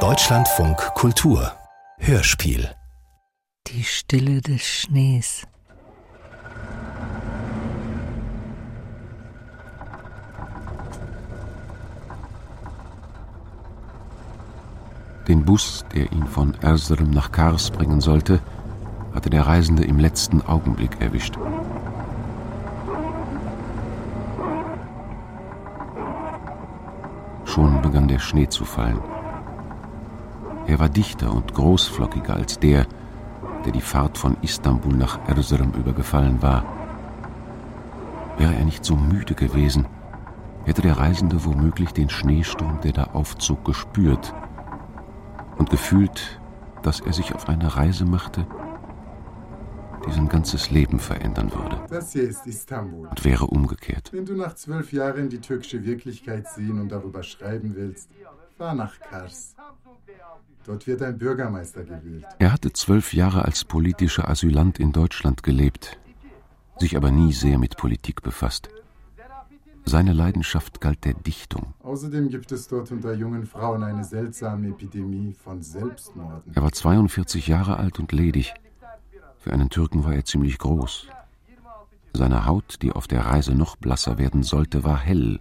Deutschlandfunk Kultur Hörspiel Die Stille des Schnees. Den Bus, der ihn von Erzurum nach Kars bringen sollte, hatte der Reisende im letzten Augenblick erwischt. Schon begann der Schnee zu fallen. Er war dichter und großflockiger als der, der die Fahrt von Istanbul nach Erzurum übergefallen war. Wäre er nicht so müde gewesen, hätte der Reisende womöglich den Schneesturm, der da aufzog, gespürt und gefühlt, dass er sich auf eine Reise machte, die sein ganzes Leben verändern würde. Das hier ist Istanbul. Und wäre umgekehrt. Wenn du nach zwölf Jahren die türkische Wirklichkeit sehen und darüber schreiben willst, fahr nach Kars. Dort wird ein Bürgermeister gewählt. Er hatte zwölf Jahre als politischer Asylant in Deutschland gelebt, sich aber nie sehr mit Politik befasst. Seine Leidenschaft galt der Dichtung. Außerdem gibt es dort unter jungen Frauen eine seltsame Epidemie von Selbstmorden. Er war 42 Jahre alt und ledig. Für einen Türken war er ziemlich groß. Seine Haut, die auf der Reise noch blasser werden sollte, war hell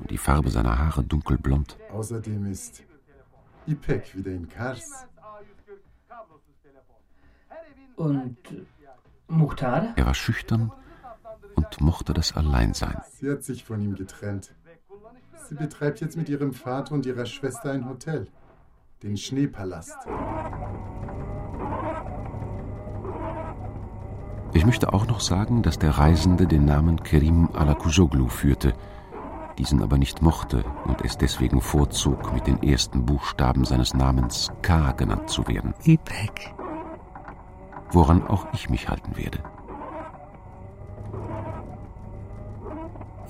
und die Farbe seiner Haare dunkelblond. Außerdem ist Ipek wieder in Kars. Und Muhtar? Er war schüchtern und mochte das Alleinsein. Sie hat sich von ihm getrennt. Sie betreibt jetzt mit ihrem Vater und ihrer Schwester ein Hotel, den Schneepalast. Ich möchte auch noch sagen, dass der Reisende den Namen Kerim Alakuzoglu führte, diesen aber nicht mochte und es deswegen vorzog, mit den ersten Buchstaben seines Namens K genannt zu werden. Ipek. Woran auch ich mich halten werde.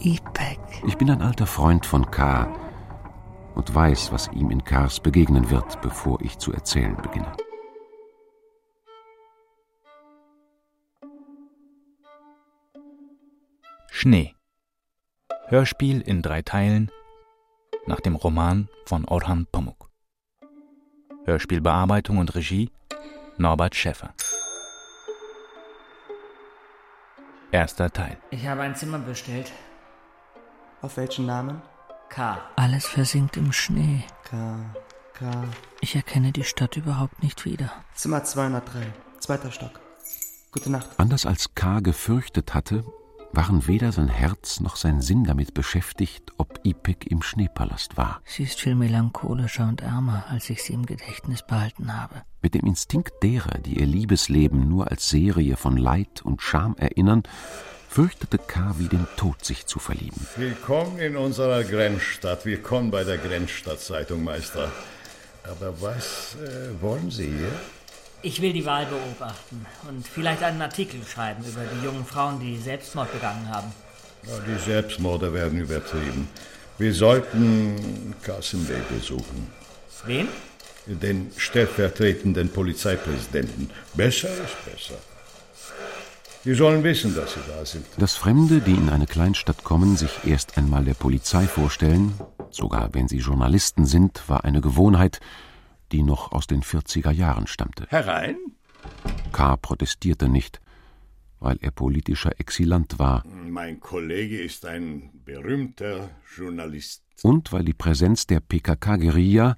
Ipek. Ich bin ein alter Freund von K und weiß, was ihm in Kars begegnen wird, bevor ich zu erzählen beginne. Schnee. Hörspiel in drei Teilen nach dem Roman von Orhan Pamuk. Hörspielbearbeitung und Regie Norbert Schäffer. Erster Teil. Ich habe ein Zimmer bestellt. Auf welchen Namen? K. Alles versinkt im Schnee. K. K. Ich erkenne die Stadt überhaupt nicht wieder. Zimmer 203, zweiter Stock. Gute Nacht. Anders als K. gefürchtet hatte, waren weder sein Herz noch sein Sinn damit beschäftigt, ob Ipek im Schneepalast war. Sie ist viel melancholischer und ärmer, als ich sie im Gedächtnis behalten habe. Mit dem Instinkt derer, die ihr Liebesleben nur als Serie von Leid und Scham erinnern, fürchtete K. wie den Tod sich zu verlieben. Willkommen in unserer Grenzstadt. Willkommen bei der Grenzstadtzeitung, Meister. Aber was äh, wollen Sie hier? Ich will die Wahl beobachten und vielleicht einen Artikel schreiben über die jungen Frauen, die Selbstmord begangen haben. Ja, die Selbstmorde werden übertrieben. Wir sollten Kasim Bey besuchen. Wen? Den stellvertretenden Polizeipräsidenten. Besser ist besser. Sie sollen wissen, dass Sie da sind. Dass Fremde, die in eine Kleinstadt kommen, sich erst einmal der Polizei vorstellen, sogar wenn sie Journalisten sind, war eine Gewohnheit, die noch aus den 40er Jahren stammte. Herein? K. protestierte nicht, weil er politischer Exilant war. Mein Kollege ist ein berühmter Journalist. Und weil die Präsenz der PKK-Guerilla,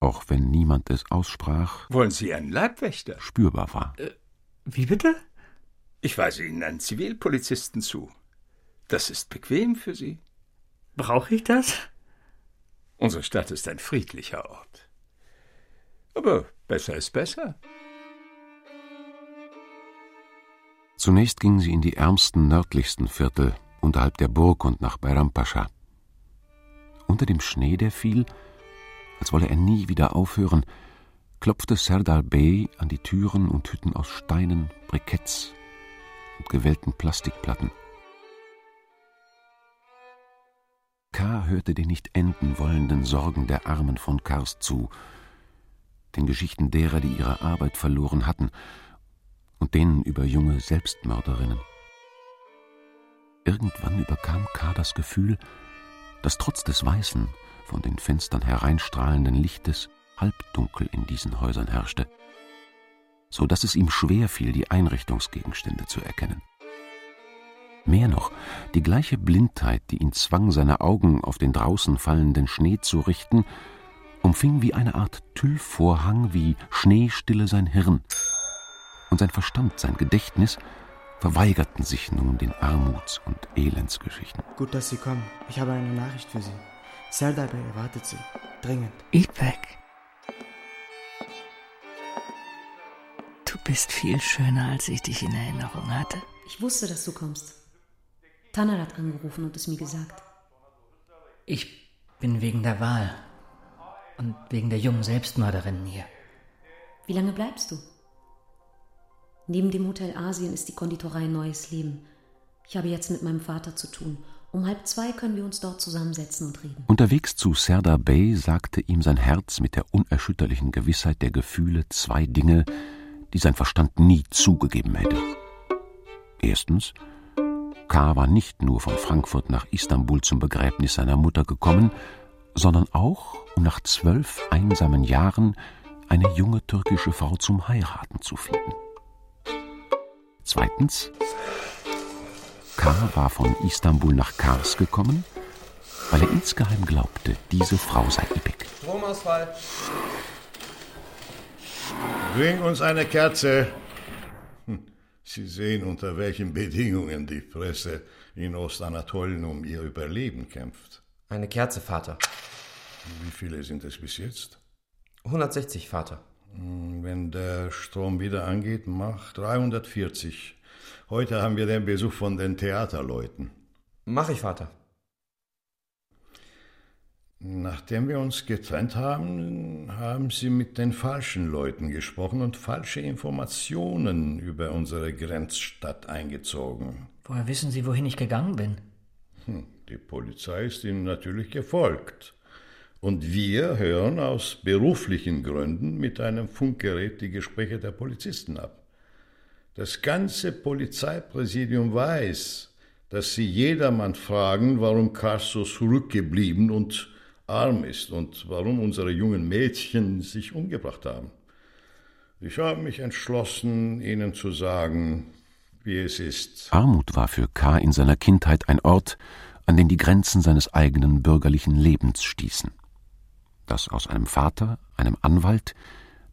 auch wenn niemand es aussprach, Wollen Sie einen Leibwächter? spürbar war. Wie bitte? Ich weise Ihnen einen Zivilpolizisten zu. Das ist bequem für Sie. Brauche ich das? Unsere Stadt ist ein friedlicher Ort. Aber besser ist besser. Zunächst gingen sie in die ärmsten, nördlichsten Viertel, unterhalb der Burg und nach Bayram Pascha. Unter dem Schnee, der fiel, als wolle er nie wieder aufhören, klopfte Serdar Bey an die Türen und Hütten aus Steinen, Briketts und gewellten Plastikplatten. K. hörte den nicht enden wollenden Sorgen der Armen von Kars zu, den Geschichten derer, die ihre Arbeit verloren hatten, und denen über junge Selbstmörderinnen. Irgendwann überkam K. das Gefühl, dass trotz des weißen, von den Fenstern hereinstrahlenden Lichtes halbdunkel in diesen Häusern herrschte, so dass es ihm schwer fiel, die Einrichtungsgegenstände zu erkennen. Mehr noch, die gleiche Blindheit, die ihn zwang, seine Augen auf den draußen fallenden Schnee zu richten, umfing wie eine Art Tüllvorhang, wie Schneestille sein Hirn. Und sein Verstand, sein Gedächtnis verweigerten sich nun den Armuts- und Elendsgeschichten. Gut, dass Sie kommen. Ich habe eine Nachricht für Sie. Serdar Bey erwartet Sie. Dringend. Ipek. Du bist viel schöner, als ich dich in Erinnerung hatte. Ich wusste, dass du kommst. Tanner hat angerufen und es mir gesagt. Ich bin wegen der Wahl und wegen der jungen Selbstmörderin hier. Wie lange bleibst du? Neben dem Hotel Asien ist die Konditorei Neues Leben. Ich habe jetzt mit meinem Vater zu tun. Um halb zwei können wir uns dort zusammensetzen und reden. Unterwegs zu Serdar Bey sagte ihm sein Herz mit der unerschütterlichen Gewissheit der Gefühle zwei Dinge, die sein Verstand nie zugegeben hätte. Erstens, K. war nicht nur von Frankfurt nach Istanbul zum Begräbnis seiner Mutter gekommen, sondern auch, um nach zwölf einsamen Jahren eine junge türkische Frau zum Heiraten zu finden. Zweitens, K. war von Istanbul nach Kars gekommen, weil er insgeheim glaubte, diese Frau sei Ipek. Stromausfall. Bring uns eine Kerze. Hm, Sie sehen, unter welchen Bedingungen die Presse in Ostanatolien um ihr Überleben kämpft. Eine Kerze, Vater. Wie viele sind es bis jetzt? 160, Vater. Hm, Wenn der Strom wieder angeht, mach 340. Heute haben wir den Besuch von den Theaterleuten. Mach ich, Vater. Nachdem wir uns getrennt haben, haben Sie mit den falschen Leuten gesprochen und falsche Informationen über unsere Grenzstadt eingezogen. Woher wissen Sie, wohin ich gegangen bin? Hm, Die Polizei ist Ihnen natürlich gefolgt. Und wir hören aus beruflichen Gründen mit einem Funkgerät die Gespräche der Polizisten ab. Das ganze Polizeipräsidium weiß, dass Sie jedermann fragen, warum so zurückgeblieben und arm ist und warum unsere jungen Mädchen sich umgebracht haben. Ich habe mich entschlossen, Ihnen zu sagen, wie es ist. Armut war für K. in seiner Kindheit ein Ort, an den die Grenzen seines eigenen bürgerlichen Lebens stießen. Das aus einem Vater, einem Anwalt,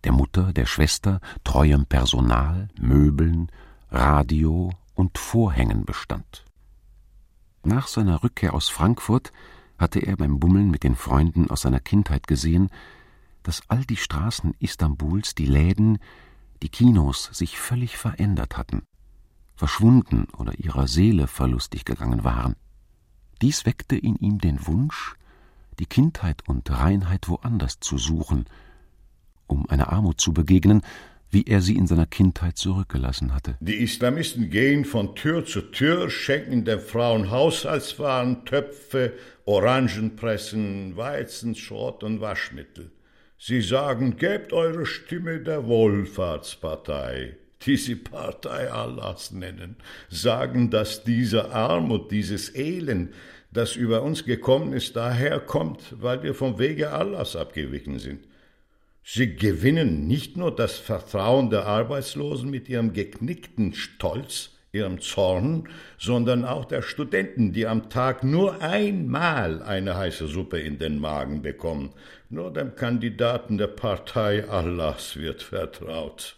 der Mutter, der Schwester, treuem Personal, Möbeln, Radio und Vorhängen bestand. Nach seiner Rückkehr aus Frankfurt hatte er beim Bummeln mit den Freunden aus seiner Kindheit gesehen, dass all die Straßen Istanbuls, die Läden, die Kinos sich völlig verändert hatten, verschwunden oder ihrer Seele verlustig gegangen waren. Dies weckte in ihm den Wunsch, die Kindheit und Reinheit woanders zu suchen, um einer Armut zu begegnen, wie er sie in seiner Kindheit zurückgelassen hatte. Die Islamisten gehen von Tür zu Tür, schenken den Frauen Haushaltswaren, Töpfe, Orangenpressen, Weizenschrott und Waschmittel. Sie sagen, gebt eure Stimme der Wohlfahrtspartei, die sie Partei Allahs nennen, sagen, dass diese Armut, dieses Elend, das über uns gekommen ist, daher kommt, weil wir vom Wege Allahs abgewichen sind. Sie gewinnen nicht nur das Vertrauen der Arbeitslosen mit ihrem geknickten Stolz, ihrem Zorn, sondern auch der Studenten, die am Tag nur einmal eine heiße Suppe in den Magen bekommen. Nur dem Kandidaten der Partei Allahs wird vertraut.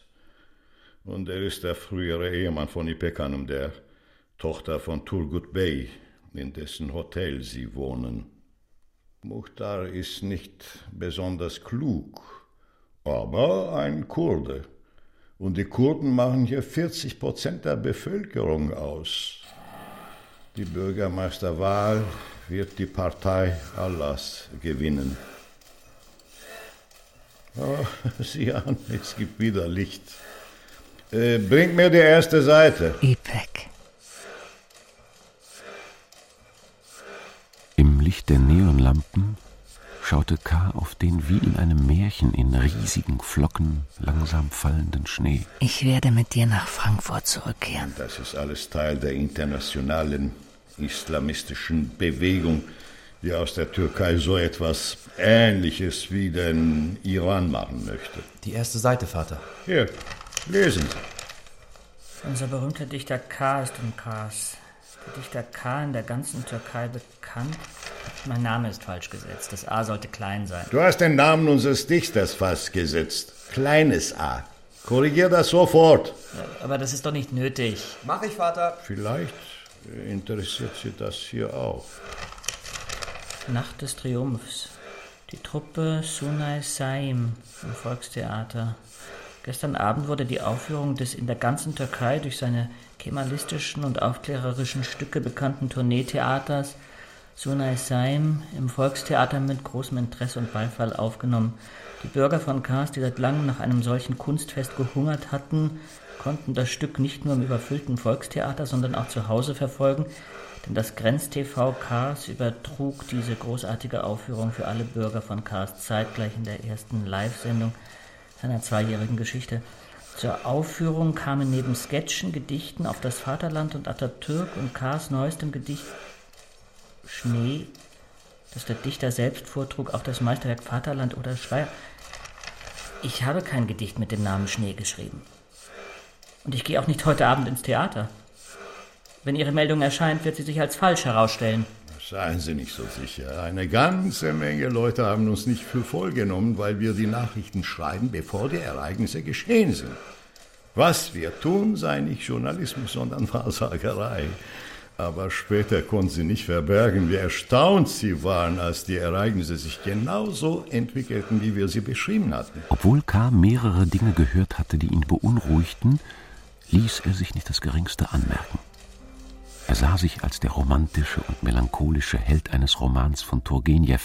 Und er ist der frühere Ehemann von Ipekanum, der Tochter von Turgut Bey, in dessen Hotel sie wohnen. Muhtar ist nicht besonders klug, aber ein Kurde. Und die Kurden machen hier 40 Prozent der Bevölkerung aus. Die Bürgermeisterwahl wird die Partei Allahs gewinnen. Oh, sieh an, es gibt wieder Licht. Äh, bringt mir die erste Seite. Ipek. Im Licht der Neonlampen schaute K. auf den wie in einem Märchen in riesigen Flocken langsam fallenden Schnee. Ich werde mit dir nach Frankfurt zurückkehren. Das ist alles Teil der internationalen islamistischen Bewegung, die aus der Türkei so etwas Ähnliches wie den Iran machen möchte. Die erste Seite, Vater. Hier, lesen Sie. Unser berühmter Dichter K. ist in Kars. Der Dichter K. in der ganzen Türkei bekannt. Mein Name ist falsch gesetzt. Das A sollte klein sein. Du hast den Namen unseres Dichters fast gesetzt. Kleines A. Korrigier das sofort. Aber das ist doch nicht nötig. Mach ich, Vater. Vielleicht interessiert Sie das hier auch. Nacht des Triumphs. Die Truppe Sunay Saim im Volkstheater. Gestern Abend wurde die Aufführung des in der ganzen Türkei durch seine kemalistischen und aufklärerischen Stücke bekannten Tourneetheaters Sunay Saim im Volkstheater mit großem Interesse und Beifall aufgenommen. Die Bürger von Kars, die seit langem nach einem solchen Kunstfest gehungert hatten, konnten das Stück nicht nur im überfüllten Volkstheater, sondern auch zu Hause verfolgen, denn das Grenz-TV Kars übertrug diese großartige Aufführung für alle Bürger von Kars zeitgleich in der ersten Live-Sendung seiner zweijährigen Geschichte. Zur Aufführung kamen neben Sketchen, Gedichten auf das Vaterland und Atatürk und Kars neuestem Gedicht Schnee das der Dichter selbst vortrug, auch das Meisterwerk Vaterland oder Schleier. Ich habe kein Gedicht mit dem Namen Schnee geschrieben. Und ich gehe auch nicht heute Abend ins Theater. Wenn Ihre Meldung erscheint, wird sie sich als falsch herausstellen. Seien Sie nicht so sicher. Eine ganze Menge Leute haben uns nicht für voll genommen, weil wir die Nachrichten schreiben, bevor die Ereignisse geschehen sind. Was wir tun, sei nicht Journalismus, sondern Wahrsagerei. Aber später konnten sie nicht verbergen, wie erstaunt sie waren, als die Ereignisse sich genauso entwickelten, wie wir sie beschrieben hatten. Obwohl K. mehrere Dinge gehört hatte, die ihn beunruhigten, ließ er sich nicht das geringste anmerken. Er sah sich als der romantische und melancholische Held eines Romans von Turgenew,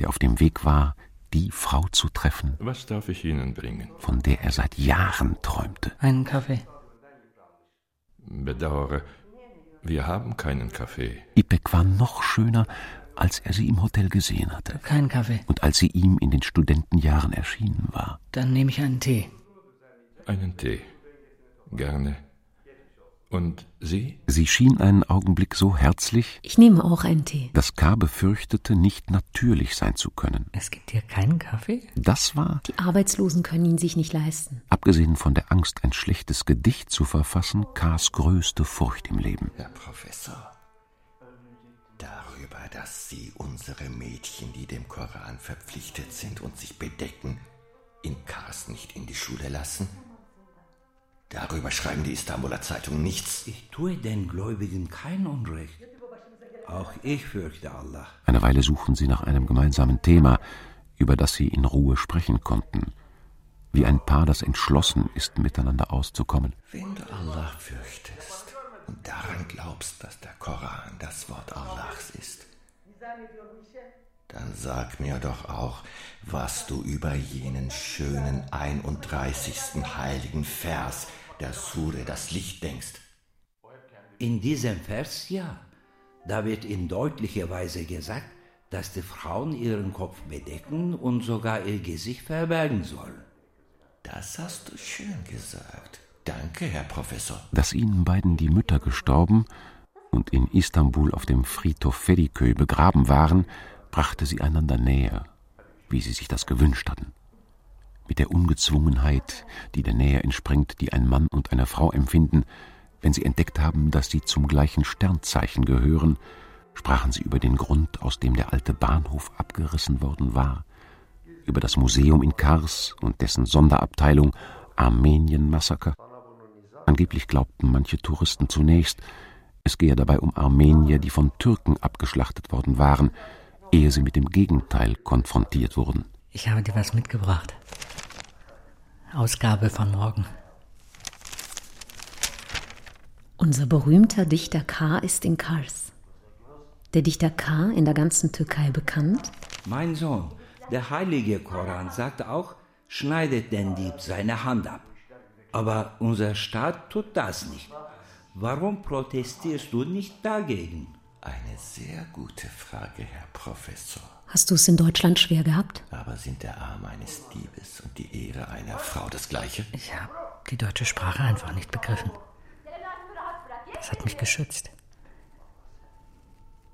der auf dem Weg war, die Frau zu treffen. Was darf ich Ihnen bringen? Von der er seit Jahren träumte. Einen Kaffee. Bedauere, wir haben keinen Kaffee. Ipek war noch schöner, als er sie im Hotel gesehen hatte. Keinen Kaffee. Und als sie ihm in den Studentenjahren erschienen war. Dann nehme ich einen Tee. Einen Tee. Gerne. Und Sie? Sie schien einen Augenblick so herzlich. Ich nehme auch einen Tee. Dass K. befürchtete, nicht natürlich sein zu können. Es gibt hier keinen Kaffee? Das war. Die Arbeitslosen können ihn sich nicht leisten. Abgesehen von der Angst, ein schlechtes Gedicht zu verfassen, K.s größte Furcht im Leben. Herr Professor, darüber, dass Sie unsere Mädchen, die dem Koran verpflichtet sind und sich bedecken, in Kars nicht in die Schule lassen? Darüber schreiben die Istanbuler Zeitungen nichts. Ich tue den Gläubigen kein Unrecht. Auch ich fürchte Allah. Eine Weile suchen sie nach einem gemeinsamen Thema, über das sie in Ruhe sprechen konnten. Wie ein Paar, das entschlossen ist, miteinander auszukommen. Wenn du Allah fürchtest und daran glaubst, dass der Koran das Wort Allahs ist, dann sag mir doch auch, was du über jenen schönen 31. heiligen Vers der Sure das Licht denkst. In diesem Vers ja. Da wird in deutlicher Weise gesagt, dass die Frauen ihren Kopf bedecken und sogar ihr Gesicht verbergen sollen. Das hast du schön gesagt. Danke, Herr Professor. Dass ihnen beiden die Mütter gestorben und in Istanbul auf dem Friedhof Feriköy begraben waren, brachte sie einander näher, wie sie sich das gewünscht hatten. Mit der Ungezwungenheit, die der Nähe entspringt, die ein Mann und eine Frau empfinden, wenn sie entdeckt haben, dass sie zum gleichen Sternzeichen gehören, sprachen sie über den Grund, aus dem der alte Bahnhof abgerissen worden war, über das Museum in Kars und dessen Sonderabteilung Armenien-Massaker. Angeblich glaubten manche Touristen zunächst, es gehe dabei um Armenier, die von Türken abgeschlachtet worden waren, ehe sie mit dem Gegenteil konfrontiert wurden. Ich habe dir was mitgebracht. Ausgabe von morgen. Unser berühmter Dichter K. ist in Kars. Der Dichter K. in der ganzen Türkei bekannt? Mein Sohn, der heilige Koran sagt auch, schneidet den Dieb seine Hand ab. Aber unser Staat tut das nicht. Warum protestierst du nicht dagegen? Eine sehr gute Frage, Herr Professor. Hast du es in Deutschland schwer gehabt? Aber sind der Arm eines Diebes und die Ehre einer Frau das gleiche? Ich habe die deutsche Sprache einfach nicht begriffen. Das hat mich geschützt.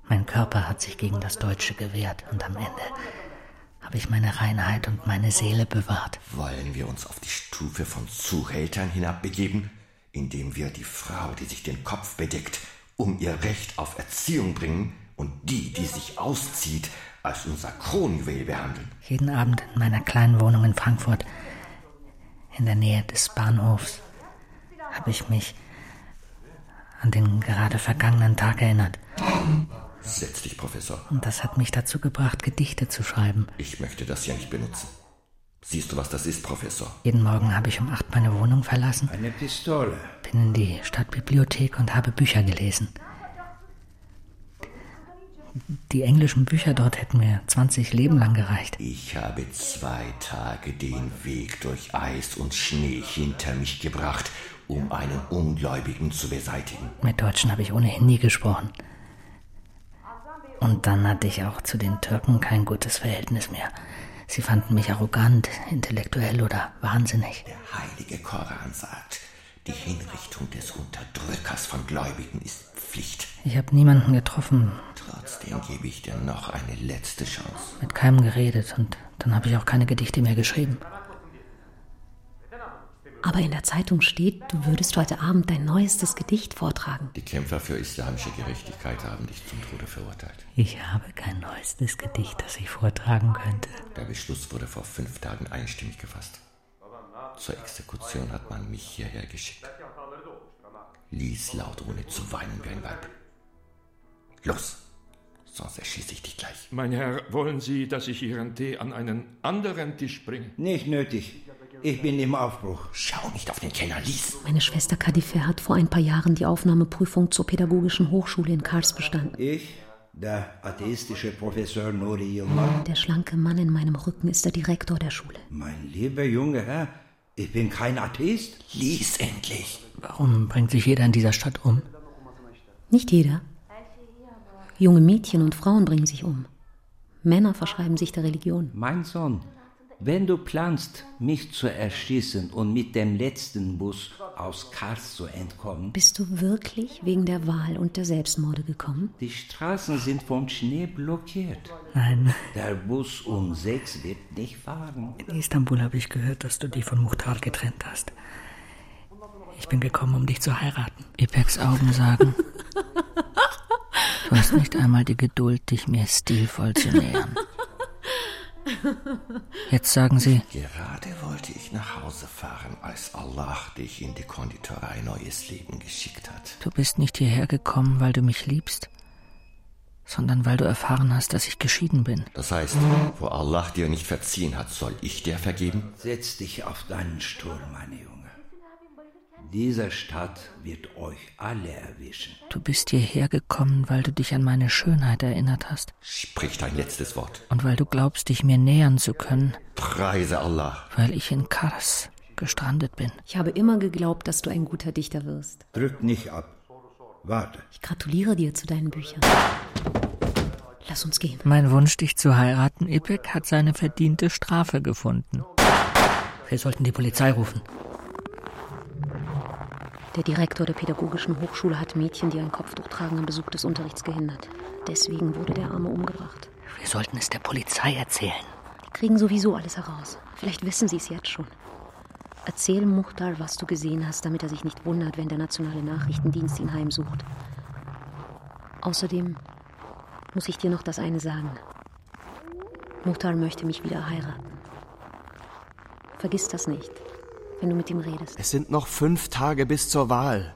Mein Körper hat sich gegen das Deutsche gewehrt und am Ende habe ich meine Reinheit und meine Seele bewahrt. Wollen wir uns auf die Stufe von Zuhältern hinabbegeben, indem wir die Frau, die sich den Kopf bedeckt, um ihr Recht auf Erziehung bringen und die, die sich auszieht, als unser Kronjuwel behandeln? Jeden Abend in meiner kleinen Wohnung in Frankfurt, in der Nähe des Bahnhofs, habe ich mich an den gerade vergangenen Tag erinnert. Setz dich, Professor. Und das hat mich dazu gebracht, Gedichte zu schreiben. Ich möchte das ja nicht benutzen. Siehst du, was das ist, Professor? Jeden Morgen habe ich um acht meine Wohnung verlassen. Eine Pistole. Bin in die Stadtbibliothek und habe Bücher gelesen. Die englischen Bücher dort hätten mir 20 Leben lang gereicht. Ich habe zwei Tage den Weg durch Eis und Schnee hinter mich gebracht, um einen Ungläubigen zu beseitigen. Mit Deutschen habe ich ohnehin nie gesprochen. Und dann hatte ich auch zu den Türken kein gutes Verhältnis mehr. Sie fanden mich arrogant, intellektuell oder wahnsinnig. Der heilige Koran sagt, die Hinrichtung des Unterdrückers von Gläubigen ist Pflicht. Ich habe niemanden getroffen. Trotzdem gebe ich dir noch eine letzte Chance. Mit keinem geredet und dann habe ich auch keine Gedichte mehr geschrieben. Aber in der Zeitung steht, du würdest heute Abend dein neuestes Gedicht vortragen. Die Kämpfer für islamische Gerechtigkeit haben dich zum Tode verurteilt. Ich habe kein neuestes Gedicht, das ich vortragen könnte. Der Beschluss wurde vor fünf Tagen einstimmig gefasst. Zur Exekution hat man mich hierher geschickt. Lies laut, ohne zu weinen wie ein Weib. Los, sonst erschieße ich dich gleich. Mein Herr, wollen Sie, dass ich Ihren Tee an einen anderen Tisch bringe? Nicht nötig. Ich bin im Aufbruch. Schau nicht auf den Kenner, lies. Meine Schwester Kadife hat vor ein paar Jahren die Aufnahmeprüfung zur Pädagogischen Hochschule in Kars bestanden. Ich, der atheistische Professor Nuri Yilmaz. Der schlanke Mann in meinem Rücken ist der Direktor der Schule. Mein lieber junger Herr, ich bin kein Atheist. Lies endlich. Warum bringt sich jeder in dieser Stadt um? Nicht jeder. Junge Mädchen und Frauen bringen sich um. Männer verschreiben sich der Religion. Mein Sohn, wenn du planst, mich zu erschießen und mit dem letzten Bus aus Kars zu entkommen. Bist du wirklich wegen der Wahl und der Selbstmorde gekommen? Die Straßen sind vom Schnee blockiert. Nein. Der Bus um sechs wird nicht fahren. In Istanbul habe ich gehört, dass du dich von Muhtar getrennt hast. Ich bin gekommen, um dich zu heiraten. Ipeks Augen sagen, du hast nicht einmal die Geduld, dich mir stilvoll zu nähern. Jetzt sagen Sie. Gerade wollte ich nach Hause fahren, als Allah dich in die Konditorei Neues Leben geschickt hat. Du bist nicht hierher gekommen, weil du mich liebst, sondern weil du erfahren hast, dass ich geschieden bin. Das heißt, wo Allah dir nicht verziehen hat, soll ich dir vergeben? Setz dich auf deinen Stuhl, meine Junge. Diese Stadt wird euch alle erwischen. Du bist hierher gekommen, weil du dich an meine Schönheit erinnert hast. Sprich dein letztes Wort. Und weil du glaubst, dich mir nähern zu können. Preise Allah. Weil ich in Kars gestrandet bin. Ich habe immer geglaubt, dass du ein guter Dichter wirst. Drück nicht ab. Warte. Ich gratuliere dir zu deinen Büchern. Lass uns gehen. Mein Wunsch, dich zu heiraten, Ipek, hat seine verdiente Strafe gefunden. Wir sollten die Polizei rufen. Der Direktor der Pädagogischen Hochschule hat Mädchen, die ein Kopftuch tragen, am Besuch des Unterrichts gehindert. Deswegen wurde der Arme umgebracht. Wir sollten es der Polizei erzählen. Die kriegen sowieso alles heraus. Vielleicht wissen sie es jetzt schon. Erzähl Muchtar, was du gesehen hast, damit er sich nicht wundert, wenn der nationale Nachrichtendienst ihn heimsucht. Außerdem muss ich dir noch das eine sagen. Muchtar möchte mich wieder heiraten. Vergiss das nicht wenn du mit ihm redest. Es sind noch fünf Tage bis zur Wahl.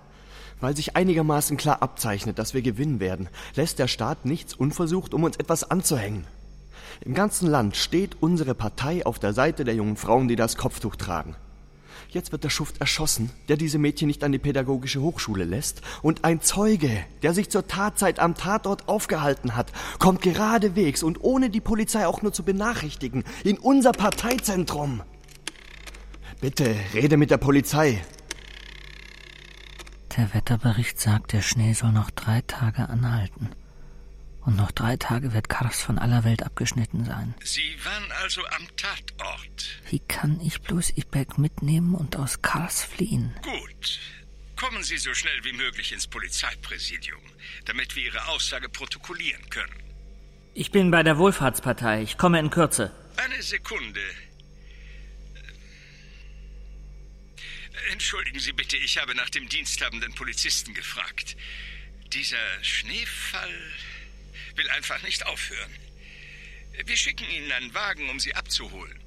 Weil sich einigermaßen klar abzeichnet, dass wir gewinnen werden, lässt der Staat nichts unversucht, um uns etwas anzuhängen. Im ganzen Land steht unsere Partei auf der Seite der jungen Frauen, die das Kopftuch tragen. Jetzt wird der Schuft erschossen, der diese Mädchen nicht an die pädagogische Hochschule lässt. Und ein Zeuge, der sich zur Tatzeit am Tatort aufgehalten hat, kommt geradewegs und ohne die Polizei auch nur zu benachrichtigen in unser Parteizentrum. Bitte, rede mit der Polizei. Der Wetterbericht sagt, der Schnee soll noch drei Tage anhalten. Und noch drei Tage wird Kars von aller Welt abgeschnitten sein. Sie waren also am Tatort. Wie kann ich bloß Ipek mitnehmen und aus Kars fliehen? Gut. Kommen Sie so schnell wie möglich ins Polizeipräsidium, damit wir Ihre Aussage protokollieren können. Ich bin bei der Wohlfahrtspartei. Ich komme in Kürze. Eine Sekunde. Entschuldigen Sie bitte, ich habe nach dem diensthabenden Polizisten gefragt. Dieser Schneefall will einfach nicht aufhören. Wir schicken Ihnen einen Wagen, um Sie abzuholen.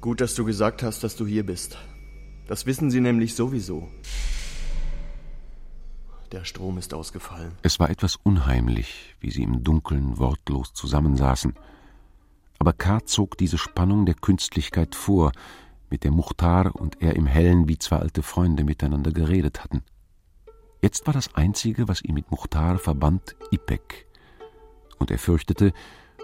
Gut, dass du gesagt hast, dass du hier bist. Das wissen sie nämlich sowieso. Der Strom ist ausgefallen. Es war etwas unheimlich, wie sie im Dunkeln wortlos zusammensaßen. Aber K. zog diese Spannung der Künstlichkeit vor, mit der Muchtar und er im Hellen wie zwei alte Freunde miteinander geredet hatten. Jetzt war das Einzige, was ihn mit Muchtar verband, Ipek. Und er fürchtete,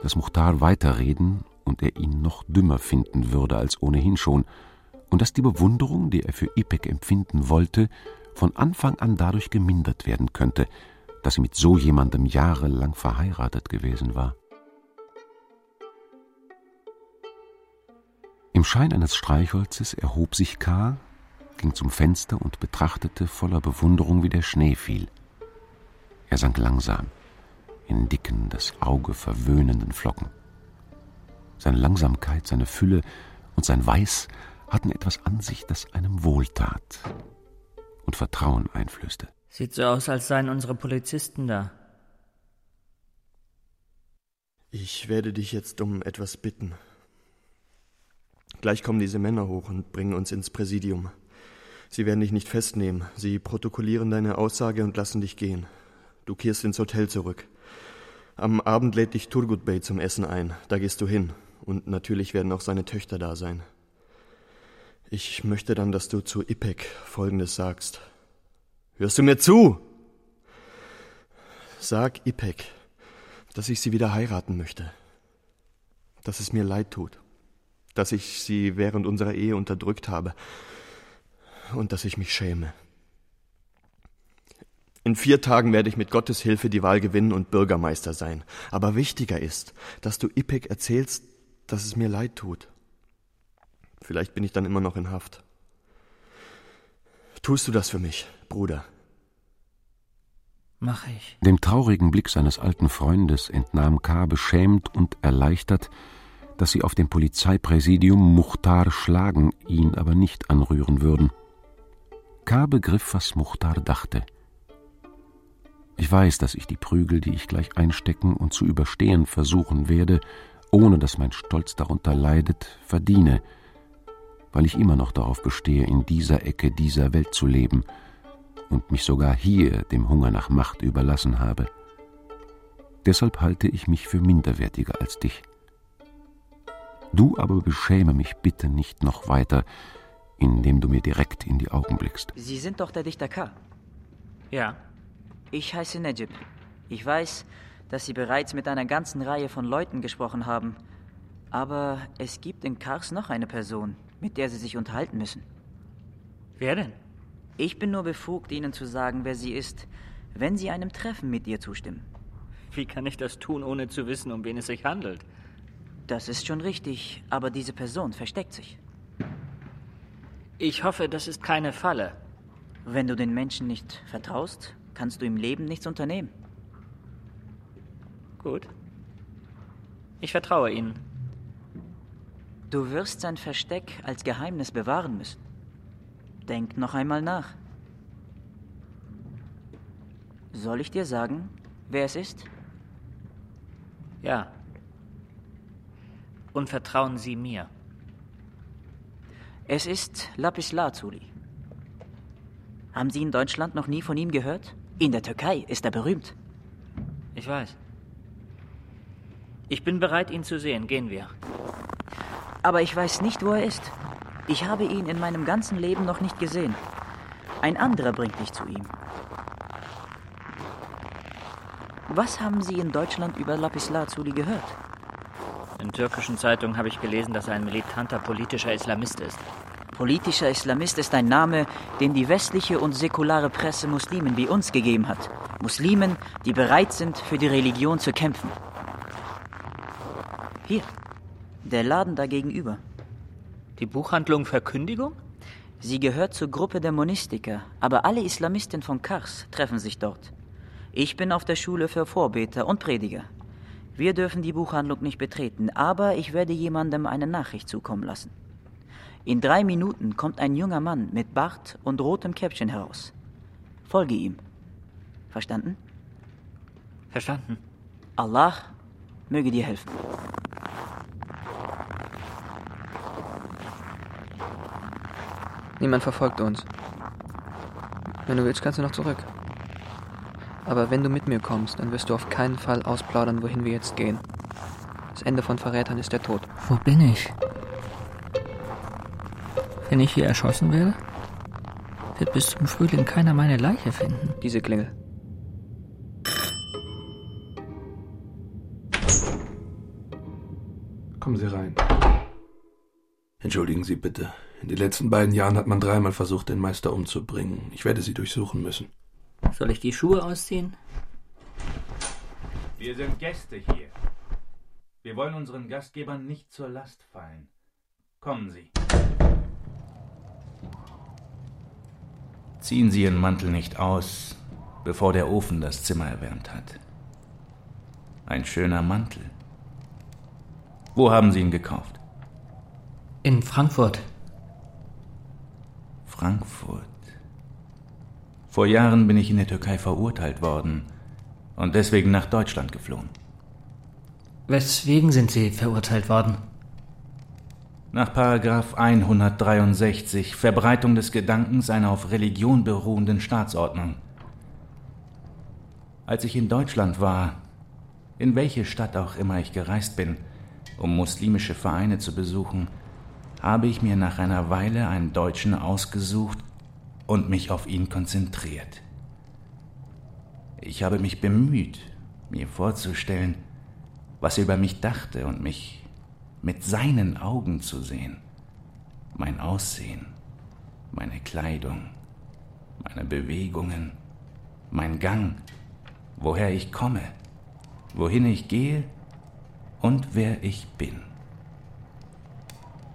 dass Muchtar weiterreden und er ihn noch dümmer finden würde als ohnehin schon, und dass die Bewunderung, die er für Ipek empfinden wollte, von Anfang an dadurch gemindert werden könnte, dass sie mit so jemandem jahrelang verheiratet gewesen war. Im Schein eines Streichholzes erhob sich K., ging zum Fenster und betrachtete voller Bewunderung, wie der Schnee fiel. Er sank langsam in dicken, das Auge verwöhnenden Flocken. Seine Langsamkeit, seine Fülle und sein Weiß hatten etwas an sich, das einem wohltat und Vertrauen einflößte. Sieht so aus, als seien unsere Polizisten da. Ich werde dich jetzt um etwas bitten. Gleich kommen diese Männer hoch und bringen uns ins Präsidium. Sie werden dich nicht festnehmen. Sie protokollieren deine Aussage und lassen dich gehen. Du kehrst ins Hotel zurück. Am Abend lädt dich Turgut Bey zum Essen ein. Da gehst du hin. Und natürlich werden auch seine Töchter da sein. Ich möchte dann, dass du zu Ipek Folgendes sagst. Hörst du mir zu? Sag Ipek, dass ich sie wieder heiraten möchte. Dass es mir leid tut. Dass ich sie während unserer Ehe unterdrückt habe. Und dass ich mich schäme. In vier Tagen werde ich mit Gottes Hilfe die Wahl gewinnen und Bürgermeister sein. Aber wichtiger ist, dass du Ipek erzählst, dass es mir leid tut. Vielleicht bin ich dann immer noch in Haft. Tust du das für mich, Bruder? Mach ich. Dem traurigen Blick seines alten Freundes entnahm K. beschämt und erleichtert, dass sie auf dem Polizeipräsidium Muchtar schlagen, ihn aber nicht anrühren würden. K. begriff, was Muchtar dachte. Ich weiß, dass ich die Prügel, die ich gleich einstecken und zu überstehen versuchen werde, ohne dass mein Stolz darunter leidet, verdiene, weil ich immer noch darauf bestehe, in dieser Ecke dieser Welt zu leben und mich sogar hier dem Hunger nach Macht überlassen habe. Deshalb halte ich mich für minderwertiger als dich. Du aber beschäme mich bitte nicht noch weiter, indem du mir direkt in die Augen blickst. Sie sind doch der Dichter K. Ja. Ich heiße Nejib. Ich weiß, dass Sie bereits mit einer ganzen Reihe von Leuten gesprochen haben. Aber es gibt in Kars noch eine Person, mit der Sie sich unterhalten müssen. Wer denn? Ich bin nur befugt, Ihnen zu sagen, wer sie ist, wenn Sie einem Treffen mit ihr zustimmen. Wie kann ich das tun, ohne zu wissen, um wen es sich handelt? Das ist schon richtig, aber diese Person versteckt sich. Ich hoffe, das ist keine Falle. Wenn du den Menschen nicht vertraust, kannst du im Leben nichts unternehmen. Gut. Ich vertraue Ihnen. Du wirst sein Versteck als Geheimnis bewahren müssen. Denk noch einmal nach. Soll ich dir sagen, wer es ist? Ja. Und vertrauen Sie mir. Es ist Lapis Lazuli. Haben Sie in Deutschland noch nie von ihm gehört? In der Türkei ist er berühmt. Ich weiß. Ich bin bereit, ihn zu sehen. Gehen wir. Aber ich weiß nicht, wo er ist. Ich habe ihn in meinem ganzen Leben noch nicht gesehen. Ein anderer bringt dich zu ihm. Was haben Sie in Deutschland über Lapis Lazuli gehört? In türkischen Zeitungen habe ich gelesen, dass er ein militanter politischer Islamist ist. Politischer Islamist ist ein Name, den die westliche und säkulare Presse Muslimen wie uns gegeben hat. Muslimen, die bereit sind, für die Religion zu kämpfen. Hier, der Laden da gegenüber. Die Buchhandlung Verkündigung? Sie gehört zur Gruppe der Monistiker, aber alle Islamisten von Kars treffen sich dort. Ich bin auf der Schule für Vorbeter und Prediger. Wir dürfen die Buchhandlung nicht betreten, aber ich werde jemandem eine Nachricht zukommen lassen. In drei Minuten kommt ein junger Mann mit Bart und rotem Käppchen heraus. Folge ihm. Verstanden? Verstanden. Allah möge dir helfen. Niemand verfolgt uns. Wenn du willst, kannst du noch zurück. Aber wenn du mit mir kommst, dann wirst du auf keinen Fall ausplaudern, wohin wir jetzt gehen. Das Ende von Verrätern ist der Tod. Wo bin ich? Wenn ich hier erschossen werde, wird bis zum Frühling keiner meine Leiche finden. Diese Klingel. Kommen Sie rein. Entschuldigen Sie bitte. In den letzten beiden Jahren hat man dreimal versucht, den Meister umzubringen. Ich werde Sie durchsuchen müssen. Soll ich die Schuhe ausziehen? Wir sind Gäste hier. Wir wollen unseren Gastgebern nicht zur Last fallen. Kommen Sie. Ziehen Sie Ihren Mantel nicht aus, bevor der Ofen das Zimmer erwärmt hat. Ein schöner Mantel. Wo haben Sie ihn gekauft? In Frankfurt. Frankfurt. Vor Jahren bin ich in der Türkei verurteilt worden und deswegen nach Deutschland geflohen. Weswegen sind Sie verurteilt worden? Nach Paragraph 163 Verbreitung des Gedankens einer auf Religion beruhenden Staatsordnung. Als ich in Deutschland war, in welche Stadt auch immer ich gereist bin, um muslimische Vereine zu besuchen, habe ich mir nach einer Weile einen Deutschen ausgesucht und mich auf ihn konzentriert. Ich habe mich bemüht, mir vorzustellen, was er über mich dachte und mich mit seinen Augen zu sehen. Mein Aussehen, meine Kleidung, meine Bewegungen, mein Gang, woher ich komme, wohin ich gehe und wer ich bin.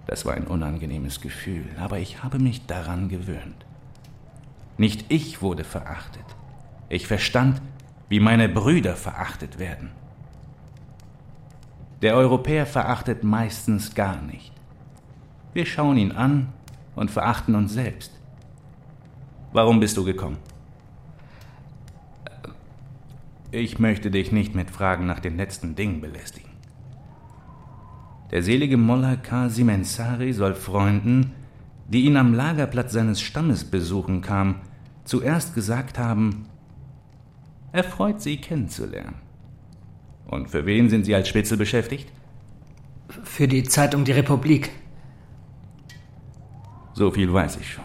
Das war ein unangenehmes Gefühl, aber ich habe mich daran gewöhnt. Nicht ich wurde verachtet. Ich verstand, wie meine Brüder verachtet werden. Der Europäer verachtet meistens gar nicht. Wir schauen ihn an und verachten uns selbst. Warum bist du gekommen? Ich möchte dich nicht mit Fragen nach den letzten Dingen belästigen. Der selige Molla Kasim Ensari soll Freunden, die ihn am Lagerplatz seines Stammes besuchen kamen, zuerst gesagt haben, er freut sie kennenzulernen. Und für wen sind Sie als Spitzel beschäftigt? Für die Zeitung Die Republik. So viel weiß ich schon.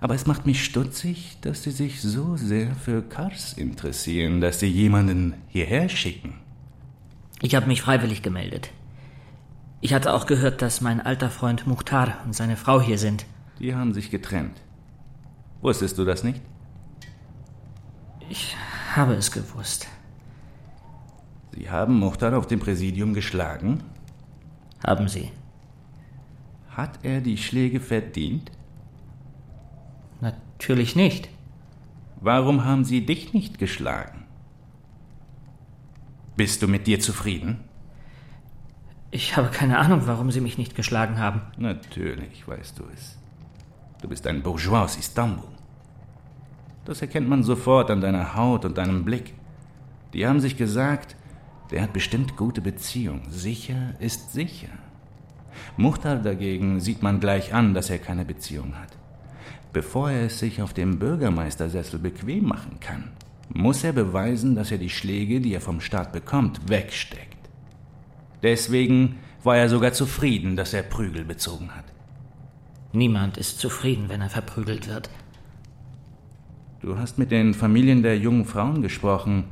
Aber es macht mich stutzig, dass Sie sich so sehr für Kars interessieren, dass Sie jemanden hierher schicken. Ich habe mich freiwillig gemeldet. Ich hatte auch gehört, dass mein alter Freund Mukhtar und seine Frau hier sind. Die haben sich getrennt. Wusstest du das nicht? Ich habe es gewusst. Sie haben Mukhtar auf dem Präsidium geschlagen? Haben Sie. Hat er die Schläge verdient? Natürlich nicht. Warum haben Sie dich nicht geschlagen? Bist du mit dir zufrieden? Ich habe keine Ahnung, warum Sie mich nicht geschlagen haben. Natürlich weißt du es. Du bist ein Bourgeois aus Istanbul. Das erkennt man sofort an deiner Haut und deinem Blick. Die haben sich gesagt, der hat bestimmt gute Beziehung. Sicher ist sicher. Muchtar dagegen sieht man gleich an, dass er keine Beziehung hat. Bevor er es sich auf dem Bürgermeistersessel bequem machen kann, muss er beweisen, dass er die Schläge, die er vom Staat bekommt, wegsteckt. Deswegen war er sogar zufrieden, dass er Prügel bezogen hat. Niemand ist zufrieden, wenn er verprügelt wird. Du hast mit den Familien der jungen Frauen gesprochen,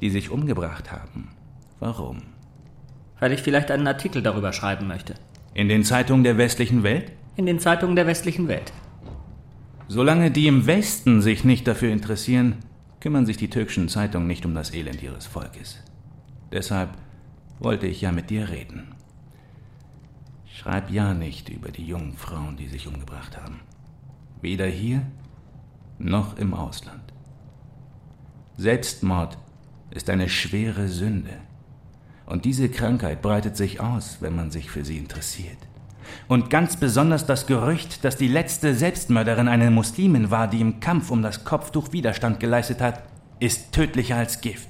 die sich umgebracht haben. Warum? Weil ich vielleicht einen Artikel darüber schreiben möchte. In den Zeitungen der westlichen Welt? In den Zeitungen der westlichen Welt. Solange die im Westen sich nicht dafür interessieren, kümmern sich die türkischen Zeitungen nicht um das Elend ihres Volkes. Deshalb wollte ich ja mit dir reden. Schreib ja nicht über die jungen Frauen, die sich umgebracht haben. Weder hier noch im Ausland. Selbstmord ist eine schwere Sünde. Und diese Krankheit breitet sich aus, wenn man sich für sie interessiert. Und ganz besonders das Gerücht, dass die letzte Selbstmörderin eine Muslimin war, die im Kampf um das Kopftuch Widerstand geleistet hat, ist tödlicher als Gift.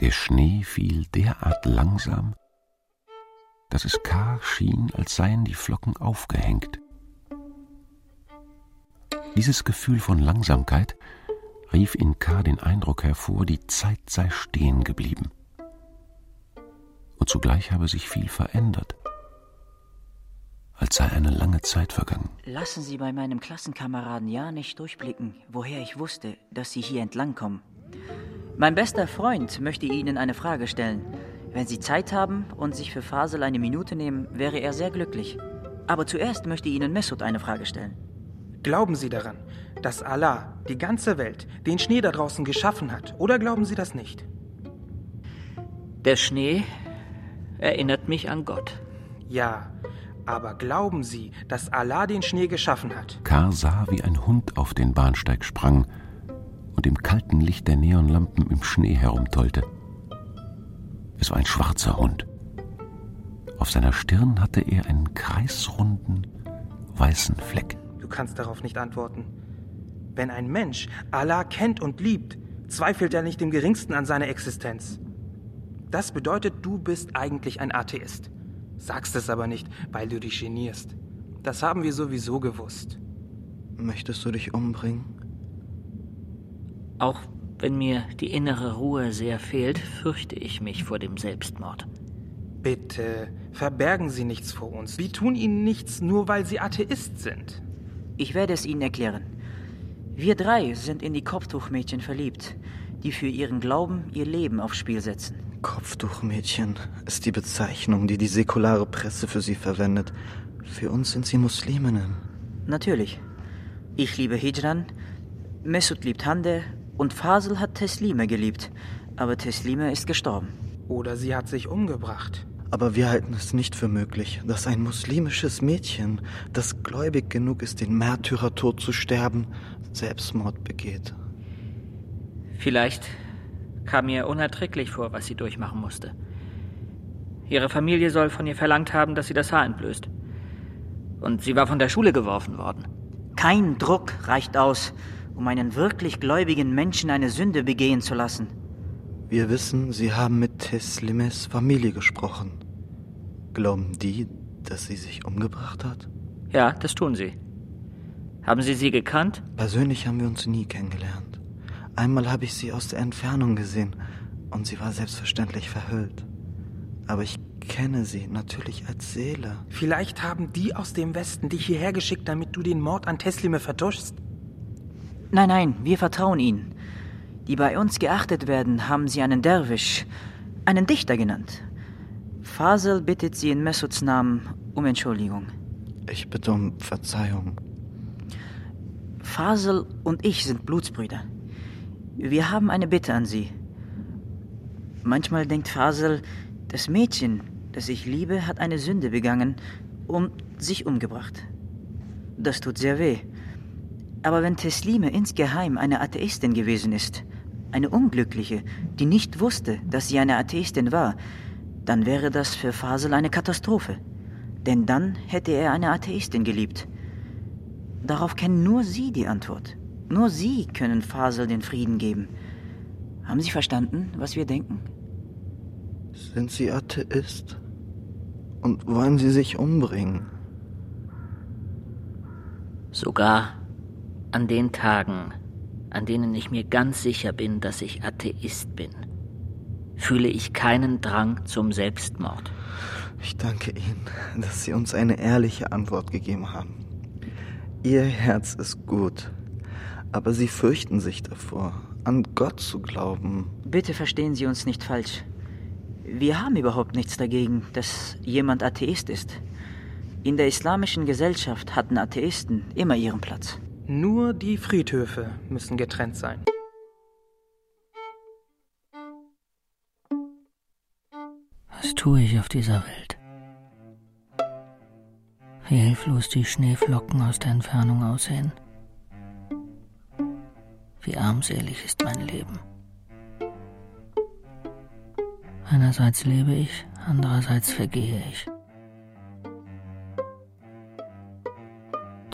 Der Schnee fiel derart langsam, dass es K. schien, als seien die Flocken aufgehängt. Dieses Gefühl von Langsamkeit rief in K. den Eindruck hervor, die Zeit sei stehen geblieben. Und zugleich habe sich viel verändert, als sei eine lange Zeit vergangen. Lassen Sie bei meinem Klassenkameraden ja nicht durchblicken, woher ich wusste, dass Sie hier entlangkommen. Mein bester Freund möchte Ihnen eine Frage stellen. Wenn Sie Zeit haben und sich für Fasel eine Minute nehmen, wäre er sehr glücklich. Aber zuerst möchte Ihnen Messut eine Frage stellen. Glauben Sie daran, dass Allah die ganze Welt, den Schnee da draußen geschaffen hat, oder glauben Sie das nicht? Der Schnee erinnert mich an Gott. Ja, aber glauben Sie, dass Allah den Schnee geschaffen hat? K. sah, wie ein Hund auf den Bahnsteig sprang und im kalten Licht der Neonlampen im Schnee herumtollte. Es war ein schwarzer Hund. Auf seiner Stirn hatte er einen kreisrunden, weißen Fleck. Du kannst darauf nicht antworten. Wenn ein Mensch Allah kennt und liebt, zweifelt er nicht im geringsten an seiner Existenz. Das bedeutet, du bist eigentlich ein Atheist. Sagst es aber nicht, weil du dich genierst. Das haben wir sowieso gewusst. Möchtest du dich umbringen? Auch wenn mir die innere Ruhe sehr fehlt, fürchte ich mich vor dem Selbstmord. Bitte, verbergen Sie nichts vor uns. Wir tun Ihnen nichts, nur weil Sie Atheist sind. Ich werde es Ihnen erklären. Wir drei sind in die Kopftuchmädchen verliebt, die für ihren Glauben ihr Leben aufs Spiel setzen. Kopftuchmädchen ist die Bezeichnung, die die säkulare Presse für sie verwendet. Für uns sind sie Musliminnen. Natürlich. Ich liebe Hijran, Mesut liebt Hande und Fasel hat Teslime geliebt. Aber Teslime ist gestorben. Oder sie hat sich umgebracht. Aber wir halten es nicht für möglich, dass ein muslimisches Mädchen, das gläubig genug ist, den Märtyrertod zu sterben, Selbstmord begeht. Vielleicht kam ihr unerträglich vor, was sie durchmachen musste. Ihre Familie soll von ihr verlangt haben, dass sie das Haar entblößt. Und sie war von der Schule geworfen worden. Kein Druck reicht aus, um einen wirklich gläubigen Menschen eine Sünde begehen zu lassen. Wir wissen, Sie haben mit Teslimes Familie gesprochen. Glauben die, dass sie sich umgebracht hat? Ja, das tun sie. Haben Sie sie gekannt? Persönlich haben wir uns nie kennengelernt. Einmal habe ich sie aus der Entfernung gesehen und sie war selbstverständlich verhüllt. Aber ich kenne sie natürlich als Seele. Vielleicht haben die aus dem Westen dich hierher geschickt, damit du den Mord an Teslime vertuschst. Nein, nein, wir vertrauen ihnen. Die bei uns geachtet werden, haben sie einen Derwisch, einen Dichter genannt. Fasel bittet sie in Messuds Namen um Entschuldigung. Ich bitte um Verzeihung. Fasel und ich sind Blutsbrüder. Wir haben eine Bitte an Sie. Manchmal denkt Fasel, das Mädchen, das ich liebe, hat eine Sünde begangen und sich umgebracht. Das tut sehr weh. Aber wenn Teslime insgeheim eine Atheistin gewesen ist, eine Unglückliche, die nicht wusste, dass sie eine Atheistin war, dann wäre das für Fasel eine Katastrophe. Denn dann hätte er eine Atheistin geliebt. Darauf kennen nur Sie die Antwort. Nur Sie können Fasel den Frieden geben. Haben Sie verstanden, was wir denken? Sind Sie Atheist? Und wollen Sie sich umbringen? Sogar an den Tagen, an denen ich mir ganz sicher bin, dass ich Atheist bin, fühle ich keinen Drang zum Selbstmord. Ich danke Ihnen, dass Sie uns eine ehrliche Antwort gegeben haben. Ihr Herz ist gut, aber Sie fürchten sich davor, an Gott zu glauben. Bitte verstehen Sie uns nicht falsch. Wir haben überhaupt nichts dagegen, dass jemand Atheist ist. In der islamischen Gesellschaft hatten Atheisten immer ihren Platz. Nur die Friedhöfe müssen getrennt sein. Was tue ich auf dieser Welt? Wie hilflos die Schneeflocken aus der Entfernung aussehen. Wie armselig ist mein Leben. Einerseits lebe ich, andererseits vergehe ich.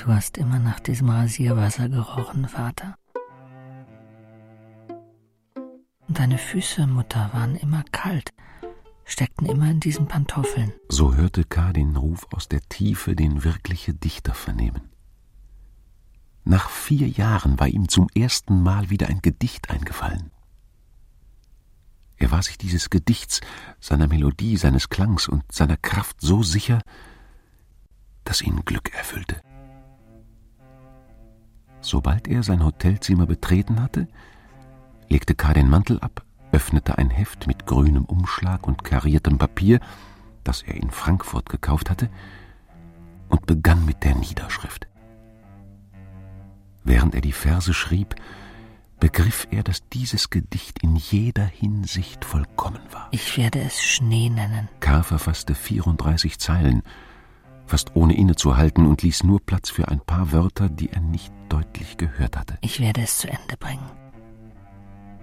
Du hast immer nach diesem Rasierwasser gerochen, Vater. Deine Füße, Mutter, waren immer kalt, steckten immer in diesen Pantoffeln. So hörte K. den Ruf aus der Tiefe, den wirkliche Dichter vernehmen. Nach vier Jahren war ihm zum ersten Mal wieder ein Gedicht eingefallen. Er war sich dieses Gedichts, seiner Melodie, seines Klangs und seiner Kraft so sicher, dass ihn Glück erfüllte. Sobald er sein Hotelzimmer betreten hatte, legte K. den Mantel ab, öffnete ein Heft mit grünem Umschlag und kariertem Papier, das er in Frankfurt gekauft hatte, und begann mit der Niederschrift. Während er die Verse schrieb, begriff er, dass dieses Gedicht in jeder Hinsicht vollkommen war. Ich werde es Schnee nennen. K. verfasste 34 Zeilen, fast ohne innezuhalten und ließ nur Platz für ein paar Wörter, die er nicht deutlich gehört hatte. Ich werde es zu Ende bringen,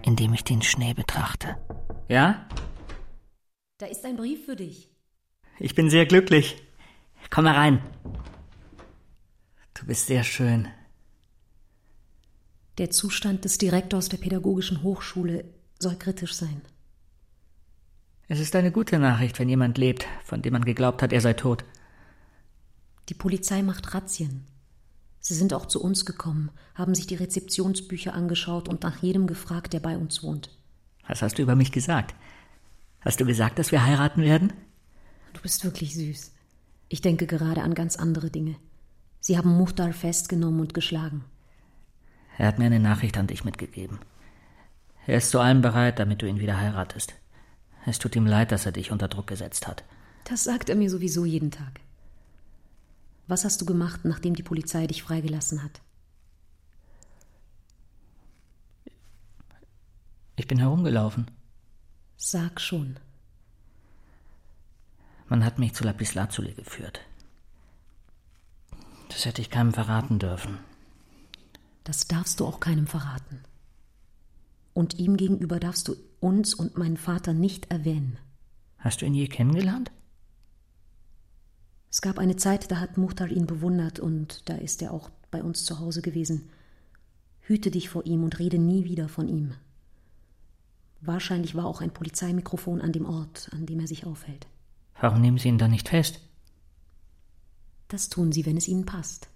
indem ich den Schnee betrachte. Ja? Da ist ein Brief für dich. Ich bin sehr glücklich. Komm herein. Du bist sehr schön. Der Zustand des Direktors der Pädagogischen Hochschule soll kritisch sein. Es ist eine gute Nachricht, wenn jemand lebt, von dem man geglaubt hat, er sei tot. Die Polizei macht Razzien. Sie sind auch zu uns gekommen, haben sich die Rezeptionsbücher angeschaut und nach jedem gefragt, der bei uns wohnt. Was hast du über mich gesagt? Hast du gesagt, dass wir heiraten werden? Du bist wirklich süß. Ich denke gerade an ganz andere Dinge. Sie haben Muhtar festgenommen und geschlagen. Er hat mir eine Nachricht an dich mitgegeben. Er ist zu allem bereit, damit du ihn wieder heiratest. Es tut ihm leid, dass er dich unter Druck gesetzt hat. Das sagt er mir sowieso jeden Tag. Was hast du gemacht, nachdem die Polizei dich freigelassen hat? Ich bin herumgelaufen. Sag schon. Man hat mich zu Lapislazuli geführt. Das hätte ich keinem verraten dürfen. Das darfst du auch keinem verraten. Und ihm gegenüber darfst du uns und meinen Vater nicht erwähnen. Hast du ihn je kennengelernt? Es gab eine Zeit, da hat Muhtar ihn bewundert und da ist er auch bei uns zu Hause gewesen. Hüte dich vor ihm und rede nie wieder von ihm. Wahrscheinlich war auch ein Polizeimikrofon an dem Ort, an dem er sich aufhält. Warum nehmen Sie ihn dann nicht fest? Das tun sie, wenn es ihnen passt.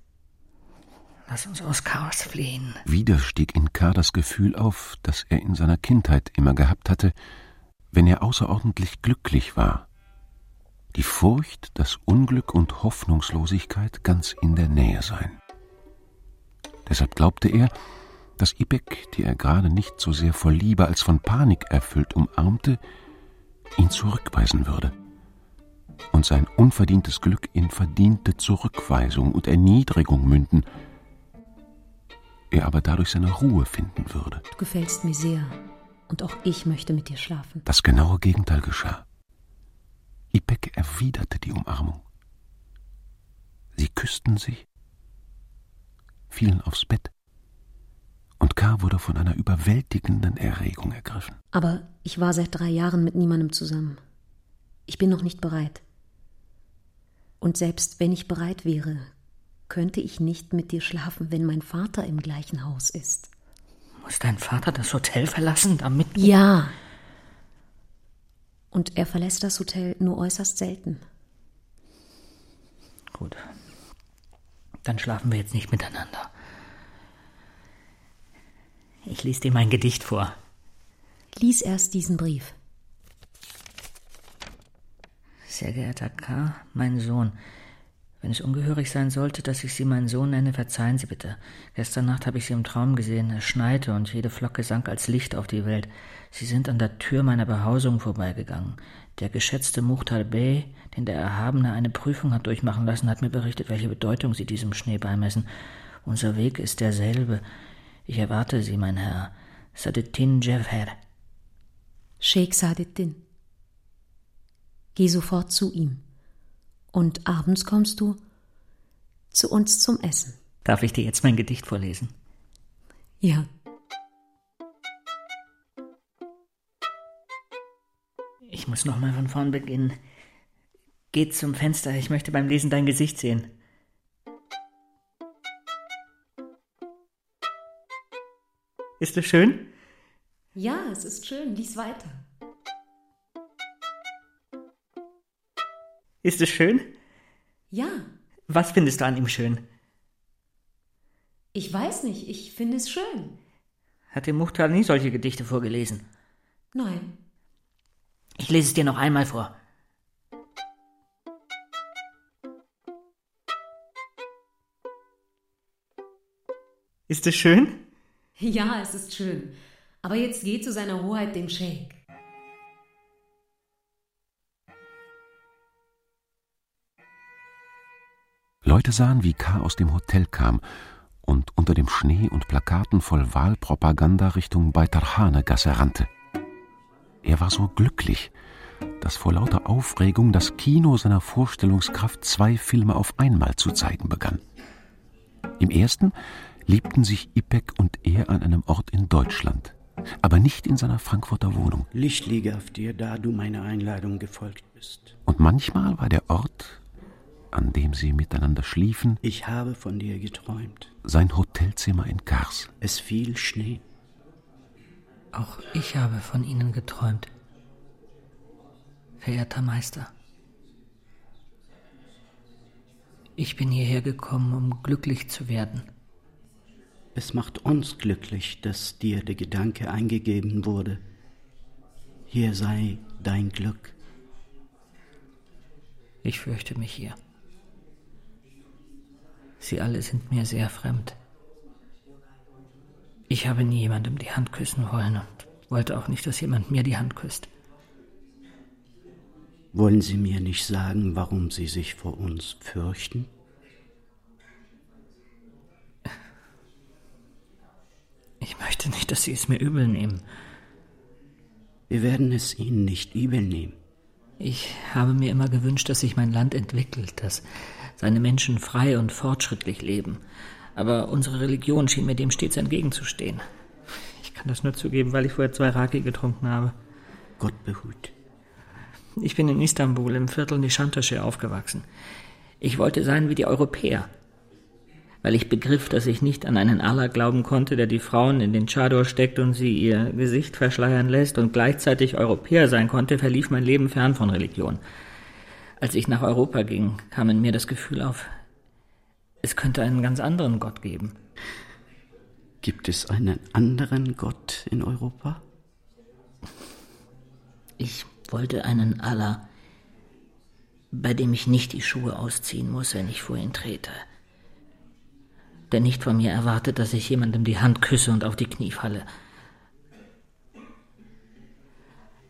Lass uns aus Chaos fliehen. Wieder stieg in K. das Gefühl auf, das er in seiner Kindheit immer gehabt hatte, wenn er außerordentlich glücklich war. Die Furcht, dass Unglück und Hoffnungslosigkeit ganz in der Nähe seien. Deshalb glaubte er, dass Ibek, die er gerade nicht so sehr vor Liebe als von Panik erfüllt umarmte, ihn zurückweisen würde und sein unverdientes Glück in verdiente Zurückweisung und Erniedrigung münden, er aber dadurch seine Ruhe finden würde. Du gefällst mir sehr, und auch ich möchte mit dir schlafen. Das genaue Gegenteil geschah. Ibek erwiderte die Umarmung. Sie küssten sich, fielen aufs Bett, und K. wurde von einer überwältigenden Erregung ergriffen. Aber ich war seit drei Jahren mit niemandem zusammen. Ich bin noch nicht bereit. Und selbst wenn ich bereit wäre, könnte ich nicht mit dir schlafen, wenn mein Vater im gleichen Haus ist. Muss dein Vater das Hotel verlassen, damit. Ja. Und er verlässt das Hotel nur äußerst selten. Gut. Dann schlafen wir jetzt nicht miteinander. Ich lese dir mein Gedicht vor. Lies erst diesen Brief. Sehr geehrter K., mein Sohn, wenn es ungehörig sein sollte, dass ich Sie meinen Sohn nenne, verzeihen Sie bitte. Gestern Nacht habe ich Sie im Traum gesehen. Es schneite und jede Flocke sank als Licht auf die Welt. Sie sind an der Tür meiner Behausung vorbeigegangen. Der geschätzte Muchtar Bey, den der Erhabene eine Prüfung hat durchmachen lassen, hat mir berichtet, welche Bedeutung Sie diesem Schnee beimessen. Unser Weg ist derselbe. Ich erwarte Sie, mein Herr. Sadettin Jevher. Sheikh Sadettin. Geh sofort zu ihm. Und abends kommst du zu uns zum Essen. Darf ich dir jetzt mein Gedicht vorlesen? Ja. Ich muss noch mal von vorn beginnen. Geh zum Fenster, ich möchte beim Lesen dein Gesicht sehen. Ist es schön? Ja, es ist schön. Lies weiter. Ist es schön? Ja. Was findest du an ihm schön? Ich weiß nicht, ich finde es schön. Hat dir Muchtar nie solche Gedichte vorgelesen? Nein. Ich lese es dir noch einmal vor. Ist es schön? Ja, es ist schön. Aber jetzt geh zu seiner Hoheit dem Scheik. Leute sahen, wie K. aus dem Hotel kam und unter dem Schnee und Plakaten voll Wahlpropaganda Richtung Beitarhane-Gasse rannte. Er war so glücklich, dass vor lauter Aufregung das Kino seiner Vorstellungskraft zwei Filme auf einmal zu zeigen begann. Im ersten liebten sich Ipek und er an einem Ort in Deutschland, aber nicht in seiner Frankfurter Wohnung. Licht liege auf dir, da du meiner Einladung gefolgt bist. Und manchmal war der Ort, an dem sie miteinander schliefen, Ich habe von dir geträumt. sein Hotelzimmer in Kars. Es fiel Schnee. Auch ich habe von Ihnen geträumt. Verehrter Meister. Ich bin hierher gekommen, um glücklich zu werden. Es macht uns glücklich, dass dir der Gedanke eingegeben wurde. Hier sei dein Glück. Ich fürchte mich hier. Sie alle sind mir sehr fremd. Ich habe nie jemandem die Hand küssen wollen und wollte auch nicht, dass jemand mir die Hand küsst. Wollen Sie mir nicht sagen, warum Sie sich vor uns fürchten? Ich möchte nicht, dass Sie es mir übel nehmen. Wir werden es Ihnen nicht übel nehmen. Ich habe mir immer gewünscht, dass sich mein Land entwickelt, dass seine Menschen frei und fortschrittlich leben. Aber unsere Religion schien mir dem stets entgegenzustehen. Ich kann das nur zugeben, weil ich vorher zwei Raki getrunken habe. Gott behut. Ich bin in Istanbul im Viertel Nishantasche aufgewachsen. Ich wollte sein wie die Europäer. Weil ich begriff, dass ich nicht an einen Allah glauben konnte, der die Frauen in den Chador steckt und sie ihr Gesicht verschleiern lässt und gleichzeitig Europäer sein konnte, verlief mein Leben fern von Religion. Als ich nach Europa ging, kam in mir das Gefühl auf, es könnte einen ganz anderen Gott geben. Gibt es einen anderen Gott in Europa? Ich wollte einen Allah, bei dem ich nicht die Schuhe ausziehen muss, wenn ich vor ihn trete. Der nicht von mir erwartet, dass ich jemandem die Hand küsse und auf die Knie falle.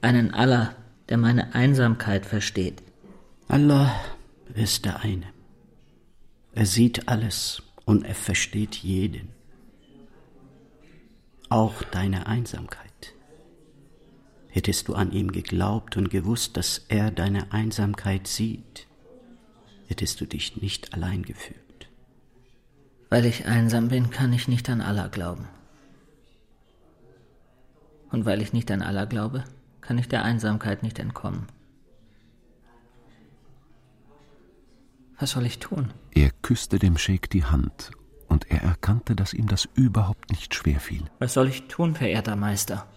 Einen Allah, der meine Einsamkeit versteht. Allah ist der eine. Er sieht alles und er versteht jeden. Auch deine Einsamkeit. Hättest du an ihm geglaubt und gewusst, dass er deine Einsamkeit sieht, hättest du dich nicht allein gefühlt. Weil ich einsam bin, kann ich nicht an Allah glauben. Und weil ich nicht an Allah glaube, kann ich der Einsamkeit nicht entkommen. Was soll ich tun? Er küsste dem Scheik die Hand, und er erkannte, dass ihm das überhaupt nicht schwer fiel. Was soll ich tun, verehrter Meister?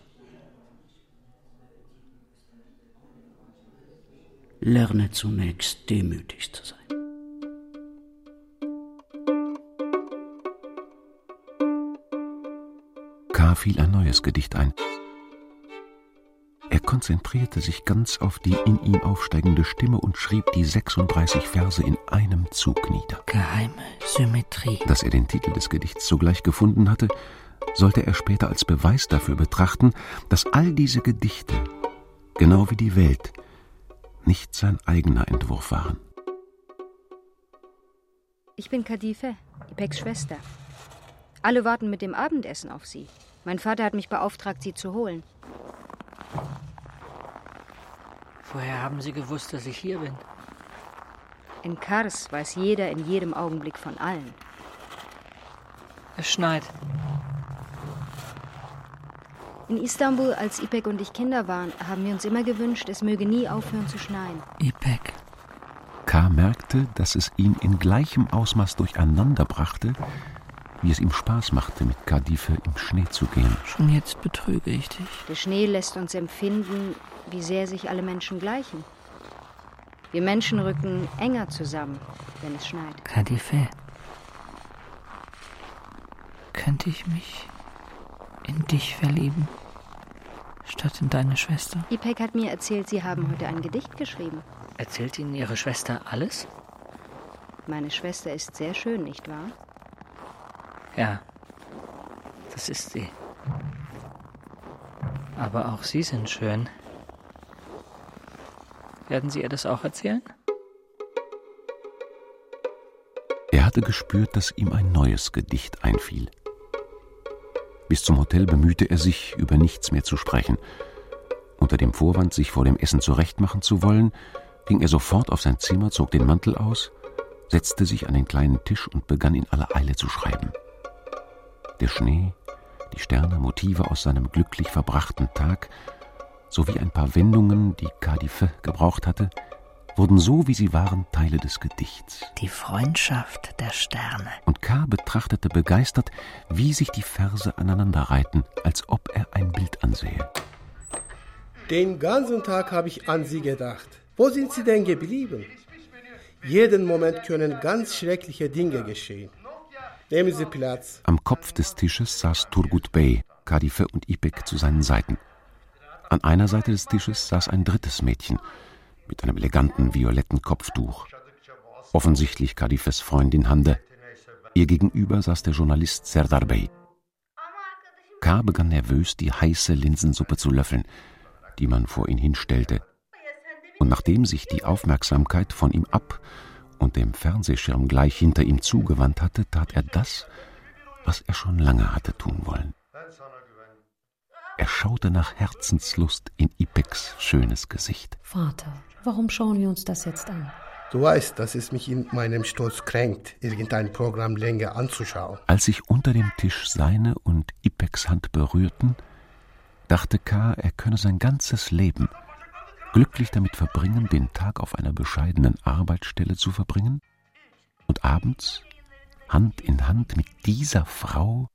Lerne zunächst demütig zu sein. K. fiel ein neues Gedicht ein. Er konzentrierte sich ganz auf die in ihm aufsteigende Stimme und schrieb die 36 Verse in einem Zug nieder. Geheime Symmetrie. Dass er den Titel des Gedichts sogleich gefunden hatte, sollte er später als Beweis dafür betrachten, dass all diese Gedichte, genau wie die Welt, nicht sein eigener Entwurf waren. Ich bin Kadife, Ipeks Schwester. Alle warten mit dem Abendessen auf Sie. Mein Vater hat mich beauftragt, Sie zu holen. Woher haben Sie gewusst, dass ich hier bin? In Kars weiß jeder in jedem Augenblick von allen. Es schneit. In Istanbul, als Ipek und ich Kinder waren, haben wir uns immer gewünscht, es möge nie aufhören zu schneien. Ipek. K. merkte, dass es ihn in gleichem Ausmaß durcheinander brachte, wie es ihm Spaß machte, mit Kadife im Schnee zu gehen. Schon jetzt betrüge ich dich. Der Schnee lässt uns empfinden, wie sehr sich alle Menschen gleichen. Wir Menschen rücken enger zusammen, wenn es schneit. Kadife. Könnte ich mich in dich verlieben? Statt in deine Schwester? Ipek hat mir erzählt, Sie haben heute ein Gedicht geschrieben. Erzählt Ihnen Ihre Schwester alles? Meine Schwester ist sehr schön, nicht wahr? Ja, das ist sie. Aber auch Sie sind schön. Werden Sie ihr das auch erzählen? Er hatte gespürt, dass ihm ein neues Gedicht einfiel. Bis zum Hotel bemühte er sich, über nichts mehr zu sprechen. Unter dem Vorwand, sich vor dem Essen zurechtmachen zu wollen, ging er sofort auf sein Zimmer, zog den Mantel aus, setzte sich an den kleinen Tisch und begann in aller Eile zu schreiben. Der Schnee, die Sterne, Motive aus seinem glücklich verbrachten Tag sowie ein paar Wendungen, die Kadife gebraucht hatte, wurden so, wie sie waren, Teile des Gedichts. Die Freundschaft der Sterne. Und K. betrachtete begeistert, wie sich die Verse aneinanderreihten, als ob er ein Bild ansähe. Den ganzen Tag habe ich an Sie gedacht. Wo sind Sie denn geblieben? Jeden Moment können ganz schreckliche Dinge geschehen. Nehmen Sie Platz. Am Kopf des Tisches saß Turgut Bey, Kadife und Ipek zu seinen Seiten. An einer Seite des Tisches saß ein drittes Mädchen mit einem eleganten violetten Kopftuch. Offensichtlich Kadifes Freundin Hande. Ihr gegenüber saß der Journalist Serdar Bey. K. begann nervös, die heiße Linsensuppe zu löffeln, die man vor ihn hinstellte. Und nachdem sich die Aufmerksamkeit von ihm ab und dem Fernsehschirm gleich hinter ihm zugewandt hatte, tat er das, was er schon lange hatte tun wollen. Er schaute nach Herzenslust in Ipeks schönes Gesicht. Vater, warum schauen wir uns das jetzt an? Du weißt, dass es mich in meinem Stolz kränkt, irgendein Programm länger anzuschauen. Als sich unter dem Tisch seine und Ipeks Hand berührten, dachte K., er könne sein ganzes Leben glücklich damit verbringen, den Tag auf einer bescheidenen Arbeitsstelle zu verbringen und abends Hand in Hand mit dieser Frau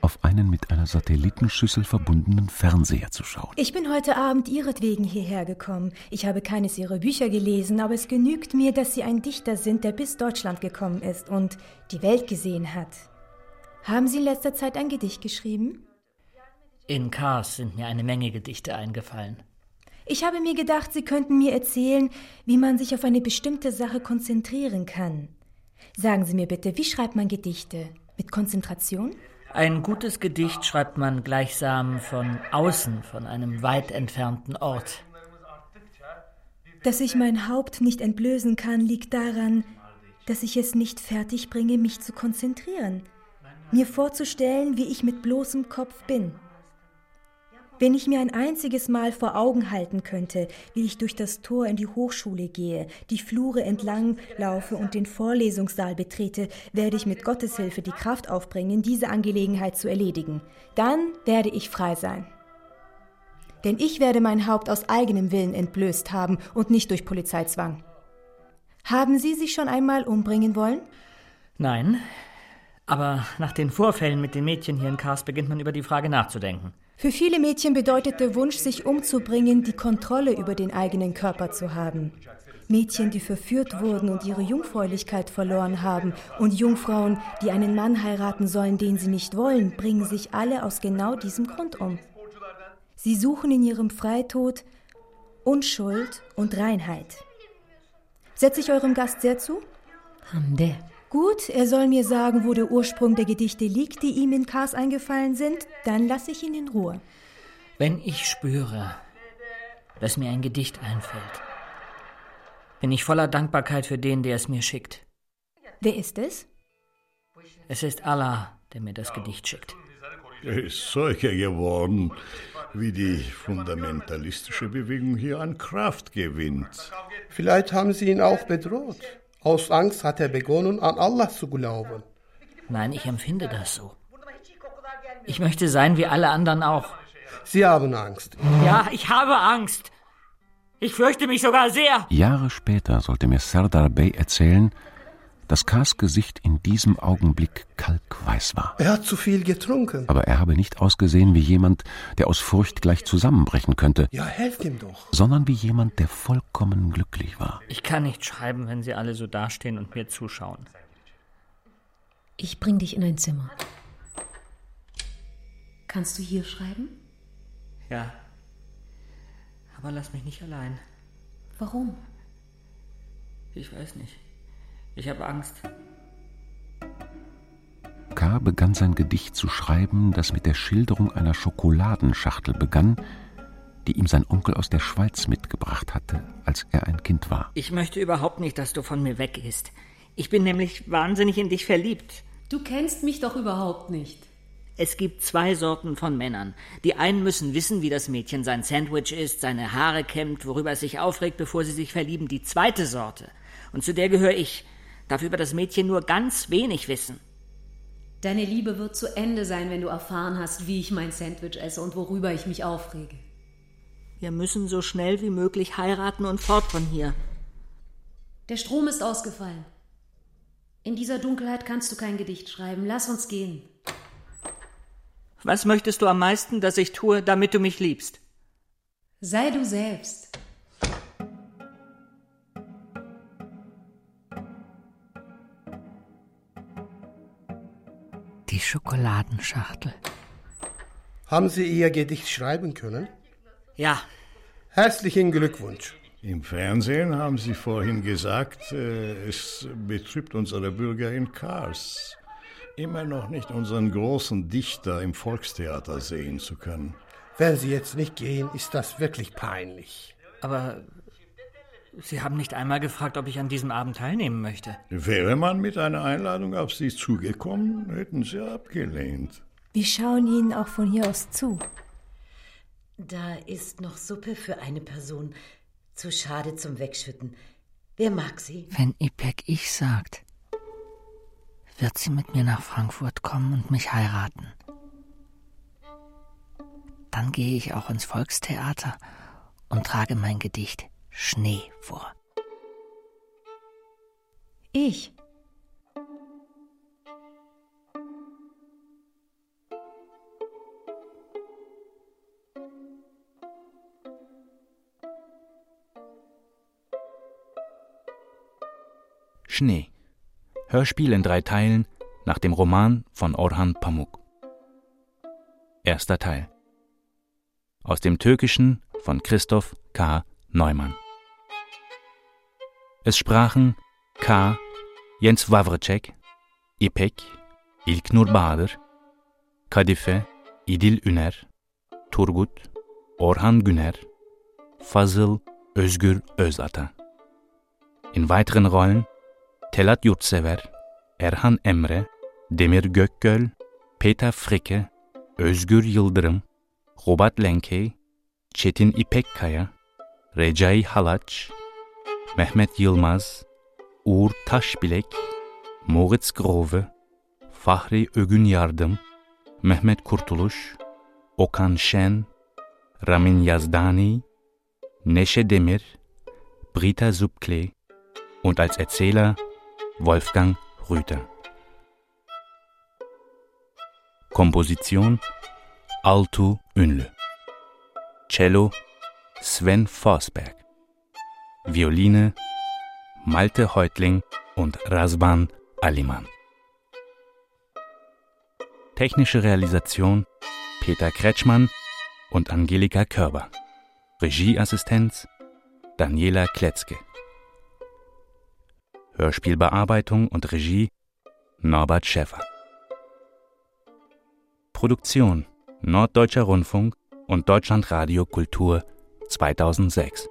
auf einen mit einer Satellitenschüssel verbundenen Fernseher zu schauen. Ich bin heute Abend ihretwegen hierher gekommen. Ich habe keines ihrer Bücher gelesen, aber es genügt mir, dass sie ein Dichter sind, der bis Deutschland gekommen ist und die Welt gesehen hat. Haben Sie in letzter Zeit ein Gedicht geschrieben? In Kars sind mir eine Menge Gedichte eingefallen. Ich habe mir gedacht, Sie könnten mir erzählen, wie man sich auf eine bestimmte Sache konzentrieren kann. Sagen Sie mir bitte, wie schreibt man Gedichte? Mit Konzentration? Ein gutes Gedicht schreibt man gleichsam von außen, von einem weit entfernten Ort. Dass ich mein Haupt nicht entblößen kann, liegt daran, dass ich es nicht fertig bringe, mich zu konzentrieren, mir vorzustellen, wie ich mit bloßem Kopf bin. Wenn ich mir ein einziges Mal vor Augen halten könnte, wie ich durch das Tor in die Hochschule gehe, die Flure entlang laufe und den Vorlesungssaal betrete, werde ich mit Gottes Hilfe die Kraft aufbringen, diese Angelegenheit zu erledigen. Dann werde ich frei sein. Denn ich werde mein Haupt aus eigenem Willen entblößt haben und nicht durch Polizeizwang. Haben Sie sich schon einmal umbringen wollen? Nein, aber nach den Vorfällen mit den Mädchen hier in Kars beginnt man über die Frage nachzudenken. Für viele Mädchen bedeutet der Wunsch, sich umzubringen, die Kontrolle über den eigenen Körper zu haben. Mädchen, die verführt wurden und ihre Jungfräulichkeit verloren haben, und Jungfrauen, die einen Mann heiraten sollen, den sie nicht wollen, bringen sich alle aus genau diesem Grund um. Sie suchen in ihrem Freitod Unschuld und Reinheit. Setze ich eurem Gast sehr zu? Hande. Gut, er soll mir sagen, wo der Ursprung der Gedichte liegt, die ihm in Kars eingefallen sind, dann lasse ich ihn in Ruhe. Wenn ich spüre, dass mir ein Gedicht einfällt, bin ich voller Dankbarkeit für den, der es mir schickt. Wer ist es? Es ist Allah, der mir das Gedicht schickt. Er ist Zeuge geworden, wie die fundamentalistische Bewegung hier an Kraft gewinnt. Vielleicht haben sie ihn auch bedroht. Aus Angst hat er begonnen, an Allah zu glauben. Nein, ich empfinde das so. Ich möchte sein wie alle anderen auch. Sie haben Angst. Ja, ich habe Angst. Ich fürchte mich sogar sehr. Jahre später sollte mir Serdar Bey erzählen, dass Kars Gesicht in diesem Augenblick kalkweiß war. Er hat zu viel getrunken. Aber er habe nicht ausgesehen wie jemand, der aus Furcht gleich zusammenbrechen könnte. Ja, helft ihm doch. Sondern wie jemand, der vollkommen glücklich war. Ich kann nicht schreiben, wenn sie alle so dastehen und mir zuschauen. Ich bring dich in ein Zimmer. Kannst du hier schreiben? Ja. Aber lass mich nicht allein. Warum? Ich weiß nicht. Ich habe Angst. K. begann sein Gedicht zu schreiben, das mit der Schilderung einer Schokoladenschachtel begann, die ihm sein Onkel aus der Schweiz mitgebracht hatte, als er ein Kind war. Ich möchte überhaupt nicht, dass du von mir weggehst. Ich bin nämlich wahnsinnig in dich verliebt. Du kennst mich doch überhaupt nicht. Es gibt zwei Sorten von Männern. Die einen müssen wissen, wie das Mädchen sein Sandwich isst, seine Haare kämmt, worüber es sich aufregt, bevor sie sich verlieben. Die zweite Sorte. Und zu der gehöre ich darf über das Mädchen nur ganz wenig wissen. Deine Liebe wird zu Ende sein, wenn du erfahren hast, wie ich mein Sandwich esse und worüber ich mich aufrege. Wir müssen so schnell wie möglich heiraten und fort von hier. Der Strom ist ausgefallen. In dieser Dunkelheit kannst du kein Gedicht schreiben. Lass uns gehen. Was möchtest du am meisten, dass ich tue, damit du mich liebst? Sei du selbst. Schokoladenschachtel. Haben Sie Ihr Gedicht schreiben können? Ja. Herzlichen Glückwunsch. Im Fernsehen haben Sie vorhin gesagt, äh, es betrübt unsere Bürger in Kars, immer noch nicht unseren großen Dichter im Volkstheater sehen zu können. Wenn Sie jetzt nicht gehen, ist das wirklich peinlich. Aber Sie haben nicht einmal gefragt, ob ich an diesem Abend teilnehmen möchte. Wäre man mit einer Einladung auf Sie zugekommen, hätten Sie abgelehnt. Wir schauen Ihnen auch von hier aus zu. Da ist noch Suppe für eine Person. Zu schade zum Wegschütten. Wer mag sie? Wenn Ipek ich sagt, wird sie mit mir nach Frankfurt kommen und mich heiraten. Dann gehe ich auch ins Volkstheater und trage mein Gedicht Schnee vor. Ich. Schnee. Hörspiel in drei Teilen nach dem Roman von Orhan Pamuk. Erster Teil. Aus dem Türkischen von Christoph K. Neumann. Es sprachen K. Jens Wawrcek, İpek, İlknur Bahadır, Kadife, İdil Üner, Turgut, Orhan Güner, Fazıl Özgür Özata. In weiteren Rollen Telat Yurtsever, Erhan Emre, Demir Gökgöl, Peter Fricke, Özgür Yıldırım, Robert Lenkey, Çetin İpekkaya, Recai Halaç, Mehmet Yılmaz, Uğur Taşbilek, Moritz Grove, Fahri Ögün Yardım, Mehmet Kurtuluş, Okan Şen, Ramin Yazdani, Neşe Demir, Brita Subkle und als Erzähler Wolfgang Rüther. Komposition Altu Ünlü. Cello Sven Forsberg. Violine Malte Heutling und Rasban Aliman. Technische Realisation Peter Kretschmann und Angelika Körber. Regieassistenz Daniela Kletzke. Hörspielbearbeitung und Regie Norbert Schäffer. Produktion Norddeutscher Rundfunk und Deutschlandradio Kultur 2006